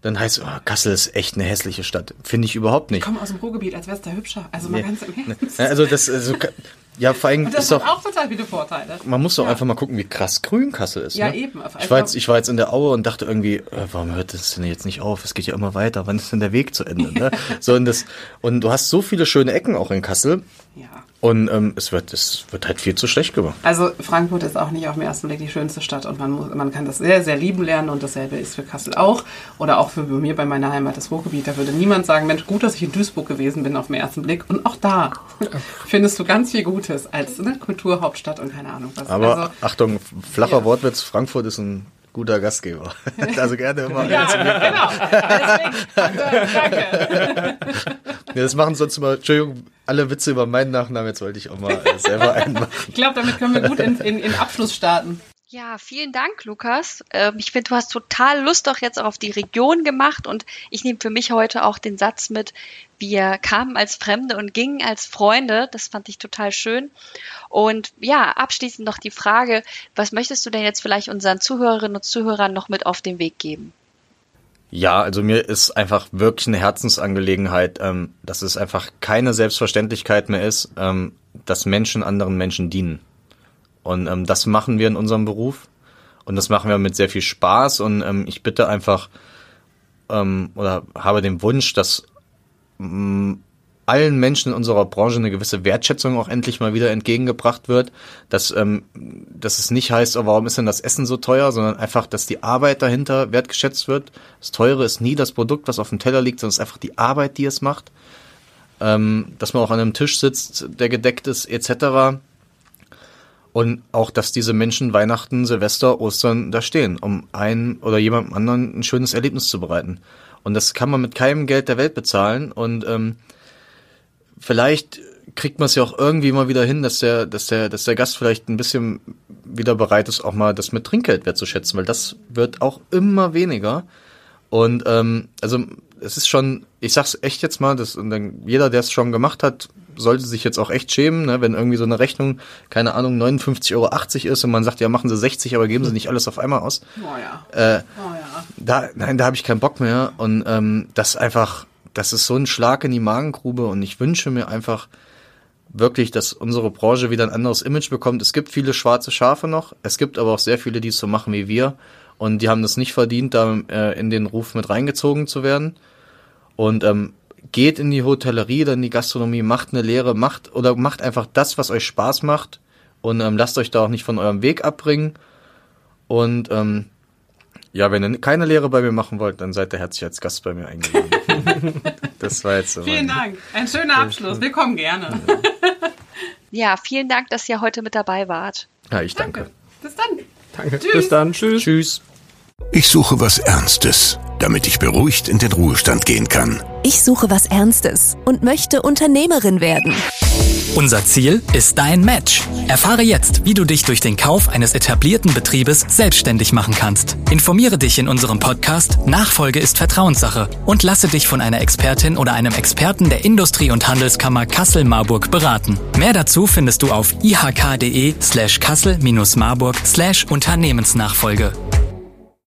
[SPEAKER 3] dann heißt, oh, Kassel ist echt eine hässliche Stadt. Finde ich überhaupt nicht.
[SPEAKER 1] Ich komme aus dem Ruhrgebiet, als wär's da hübscher. Also mal ganz im Ernst.
[SPEAKER 3] Ja, Also das, also, ja, vor allem
[SPEAKER 1] Und das
[SPEAKER 3] ist
[SPEAKER 1] hat
[SPEAKER 3] doch,
[SPEAKER 1] auch total viele Vorteile.
[SPEAKER 3] man muss doch
[SPEAKER 1] Ja.
[SPEAKER 3] einfach mal gucken, wie krass grün Kassel ist.
[SPEAKER 1] Ja,
[SPEAKER 3] ne?
[SPEAKER 1] eben.
[SPEAKER 3] Ich war, jetzt, ich war jetzt in der Aue und dachte irgendwie, äh, warum hört das denn jetzt nicht auf? Es geht ja immer weiter. Wann ist denn der Weg zu Ende? Ne? <laughs> so, und, das, und du hast so viele schöne Ecken auch in Kassel.
[SPEAKER 1] Ja.
[SPEAKER 3] Und ähm, es, wird, es wird halt viel zu schlecht gemacht.
[SPEAKER 1] Also Frankfurt ist auch nicht auf den ersten Blick die schönste Stadt und man, muss, man kann das sehr, sehr lieben lernen und dasselbe ist für Kassel auch. Oder auch für mir bei meiner Heimat das Ruhrgebiet. Da würde niemand sagen, Mensch, gut, dass ich in Duisburg gewesen bin auf den ersten Blick. Und auch da findest du ganz viel Gutes als ne, Kulturhauptstadt und keine Ahnung was.
[SPEAKER 3] Aber
[SPEAKER 1] also,
[SPEAKER 3] Achtung, flacher
[SPEAKER 1] Ja.
[SPEAKER 3] Wortwitz, Frankfurt ist ein guter Gastgeber. <laughs> also gerne immer.
[SPEAKER 1] ja, genau. Deswegen, danke. <laughs>
[SPEAKER 3] Ja, das machen sonst immer, Entschuldigung, alle Witze über meinen Nachnamen, jetzt wollte ich auch mal äh, selber einen machen.
[SPEAKER 1] Ich glaube, damit können wir gut in, in, in Abschluss starten.
[SPEAKER 2] Ja, vielen Dank, Lukas. Ähm, ich finde, du hast total Lust doch jetzt auch auf die Region gemacht und ich nehme für mich heute auch den Satz mit, wir kamen als Fremde und gingen als Freunde. Das fand ich total schön. Und ja, abschließend noch die Frage, was möchtest du denn jetzt vielleicht unseren Zuhörerinnen und Zuhörern noch mit auf den Weg geben?
[SPEAKER 3] Ja, also mir ist einfach wirklich eine Herzensangelegenheit, ähm, dass es einfach keine Selbstverständlichkeit mehr ist, ähm, dass Menschen anderen Menschen dienen. Und ähm, das machen wir in unserem Beruf. Und das machen wir mit sehr viel Spaß. Und ähm, ich bitte einfach ähm, oder habe den Wunsch, dass ähm, allen Menschen in unserer Branche eine gewisse Wertschätzung auch endlich mal wieder entgegengebracht wird, dass, ähm, dass es nicht heißt, oh, warum ist denn das Essen so teuer, sondern einfach, dass die Arbeit dahinter wertgeschätzt wird. Das Teure ist nie das Produkt, was auf dem Teller liegt, sondern es ist einfach die Arbeit, die es macht. Ähm, dass man auch an einem Tisch sitzt, der gedeckt ist, etc. Und auch, dass diese Menschen Weihnachten, Silvester, Ostern da stehen, um einen oder jemandem anderen ein schönes Erlebnis zu bereiten. Und das kann man mit keinem Geld der Welt bezahlen. Und ähm, vielleicht kriegt man es ja auch irgendwie mal wieder hin, dass der, dass der, dass der Gast vielleicht ein bisschen wieder bereit ist, auch mal das mit Trinkgeld wertzuschätzen, weil das wird auch immer weniger. Und ähm, also es ist schon, ich sag's echt jetzt mal, das, und dann, jeder, der es schon gemacht hat, sollte sich jetzt auch echt schämen, ne, wenn irgendwie so eine Rechnung, keine Ahnung, 59,80 Euro ist und man sagt, ja, machen Sie 60, aber geben Sie nicht alles auf einmal aus.
[SPEAKER 1] Oh ja.
[SPEAKER 3] Äh,
[SPEAKER 1] Oh ja.
[SPEAKER 3] da, nein, da habe ich keinen Bock mehr. Und ähm, das einfach, das ist so ein Schlag in die Magengrube und ich wünsche mir einfach wirklich, dass unsere Branche wieder ein anderes Image bekommt. Es gibt viele schwarze Schafe noch, es gibt aber auch sehr viele, die es so machen wie wir und die haben das nicht verdient, da äh, in den Ruf mit reingezogen zu werden. Und ähm, geht in die Hotellerie, dann in die Gastronomie, macht eine Lehre, macht oder macht einfach das, was euch Spaß macht und ähm, lasst euch da auch nicht von eurem Weg abbringen. Und ähm, ja, wenn ihr keine Lehre bei mir machen wollt, dann seid ihr herzlich als Gast bei mir eingeladen. <laughs> das war jetzt so
[SPEAKER 1] Vielen Dank. Ein schöner Abschluss. Willkommen gerne. <laughs>
[SPEAKER 2] Ja, vielen Dank, dass ihr heute mit dabei wart.
[SPEAKER 3] Ja, ich danke.
[SPEAKER 1] Bis dann.
[SPEAKER 4] Danke. Tschüss. Bis dann. Tschüss.
[SPEAKER 3] Tschüss.
[SPEAKER 5] Ich suche was Ernstes, damit ich beruhigt in den Ruhestand gehen kann.
[SPEAKER 6] Ich suche was Ernstes und möchte Unternehmerin werden.
[SPEAKER 7] Unser Ziel ist dein Match. Erfahre jetzt, wie du dich durch den Kauf eines etablierten Betriebes selbstständig machen kannst. Informiere dich in unserem Podcast Nachfolge ist Vertrauenssache und lasse dich von einer Expertin oder einem Experten der Industrie- und Handelskammer Kassel-Marburg beraten. Mehr dazu findest du auf ihk.de slash kassel-marburg slash Unternehmensnachfolge.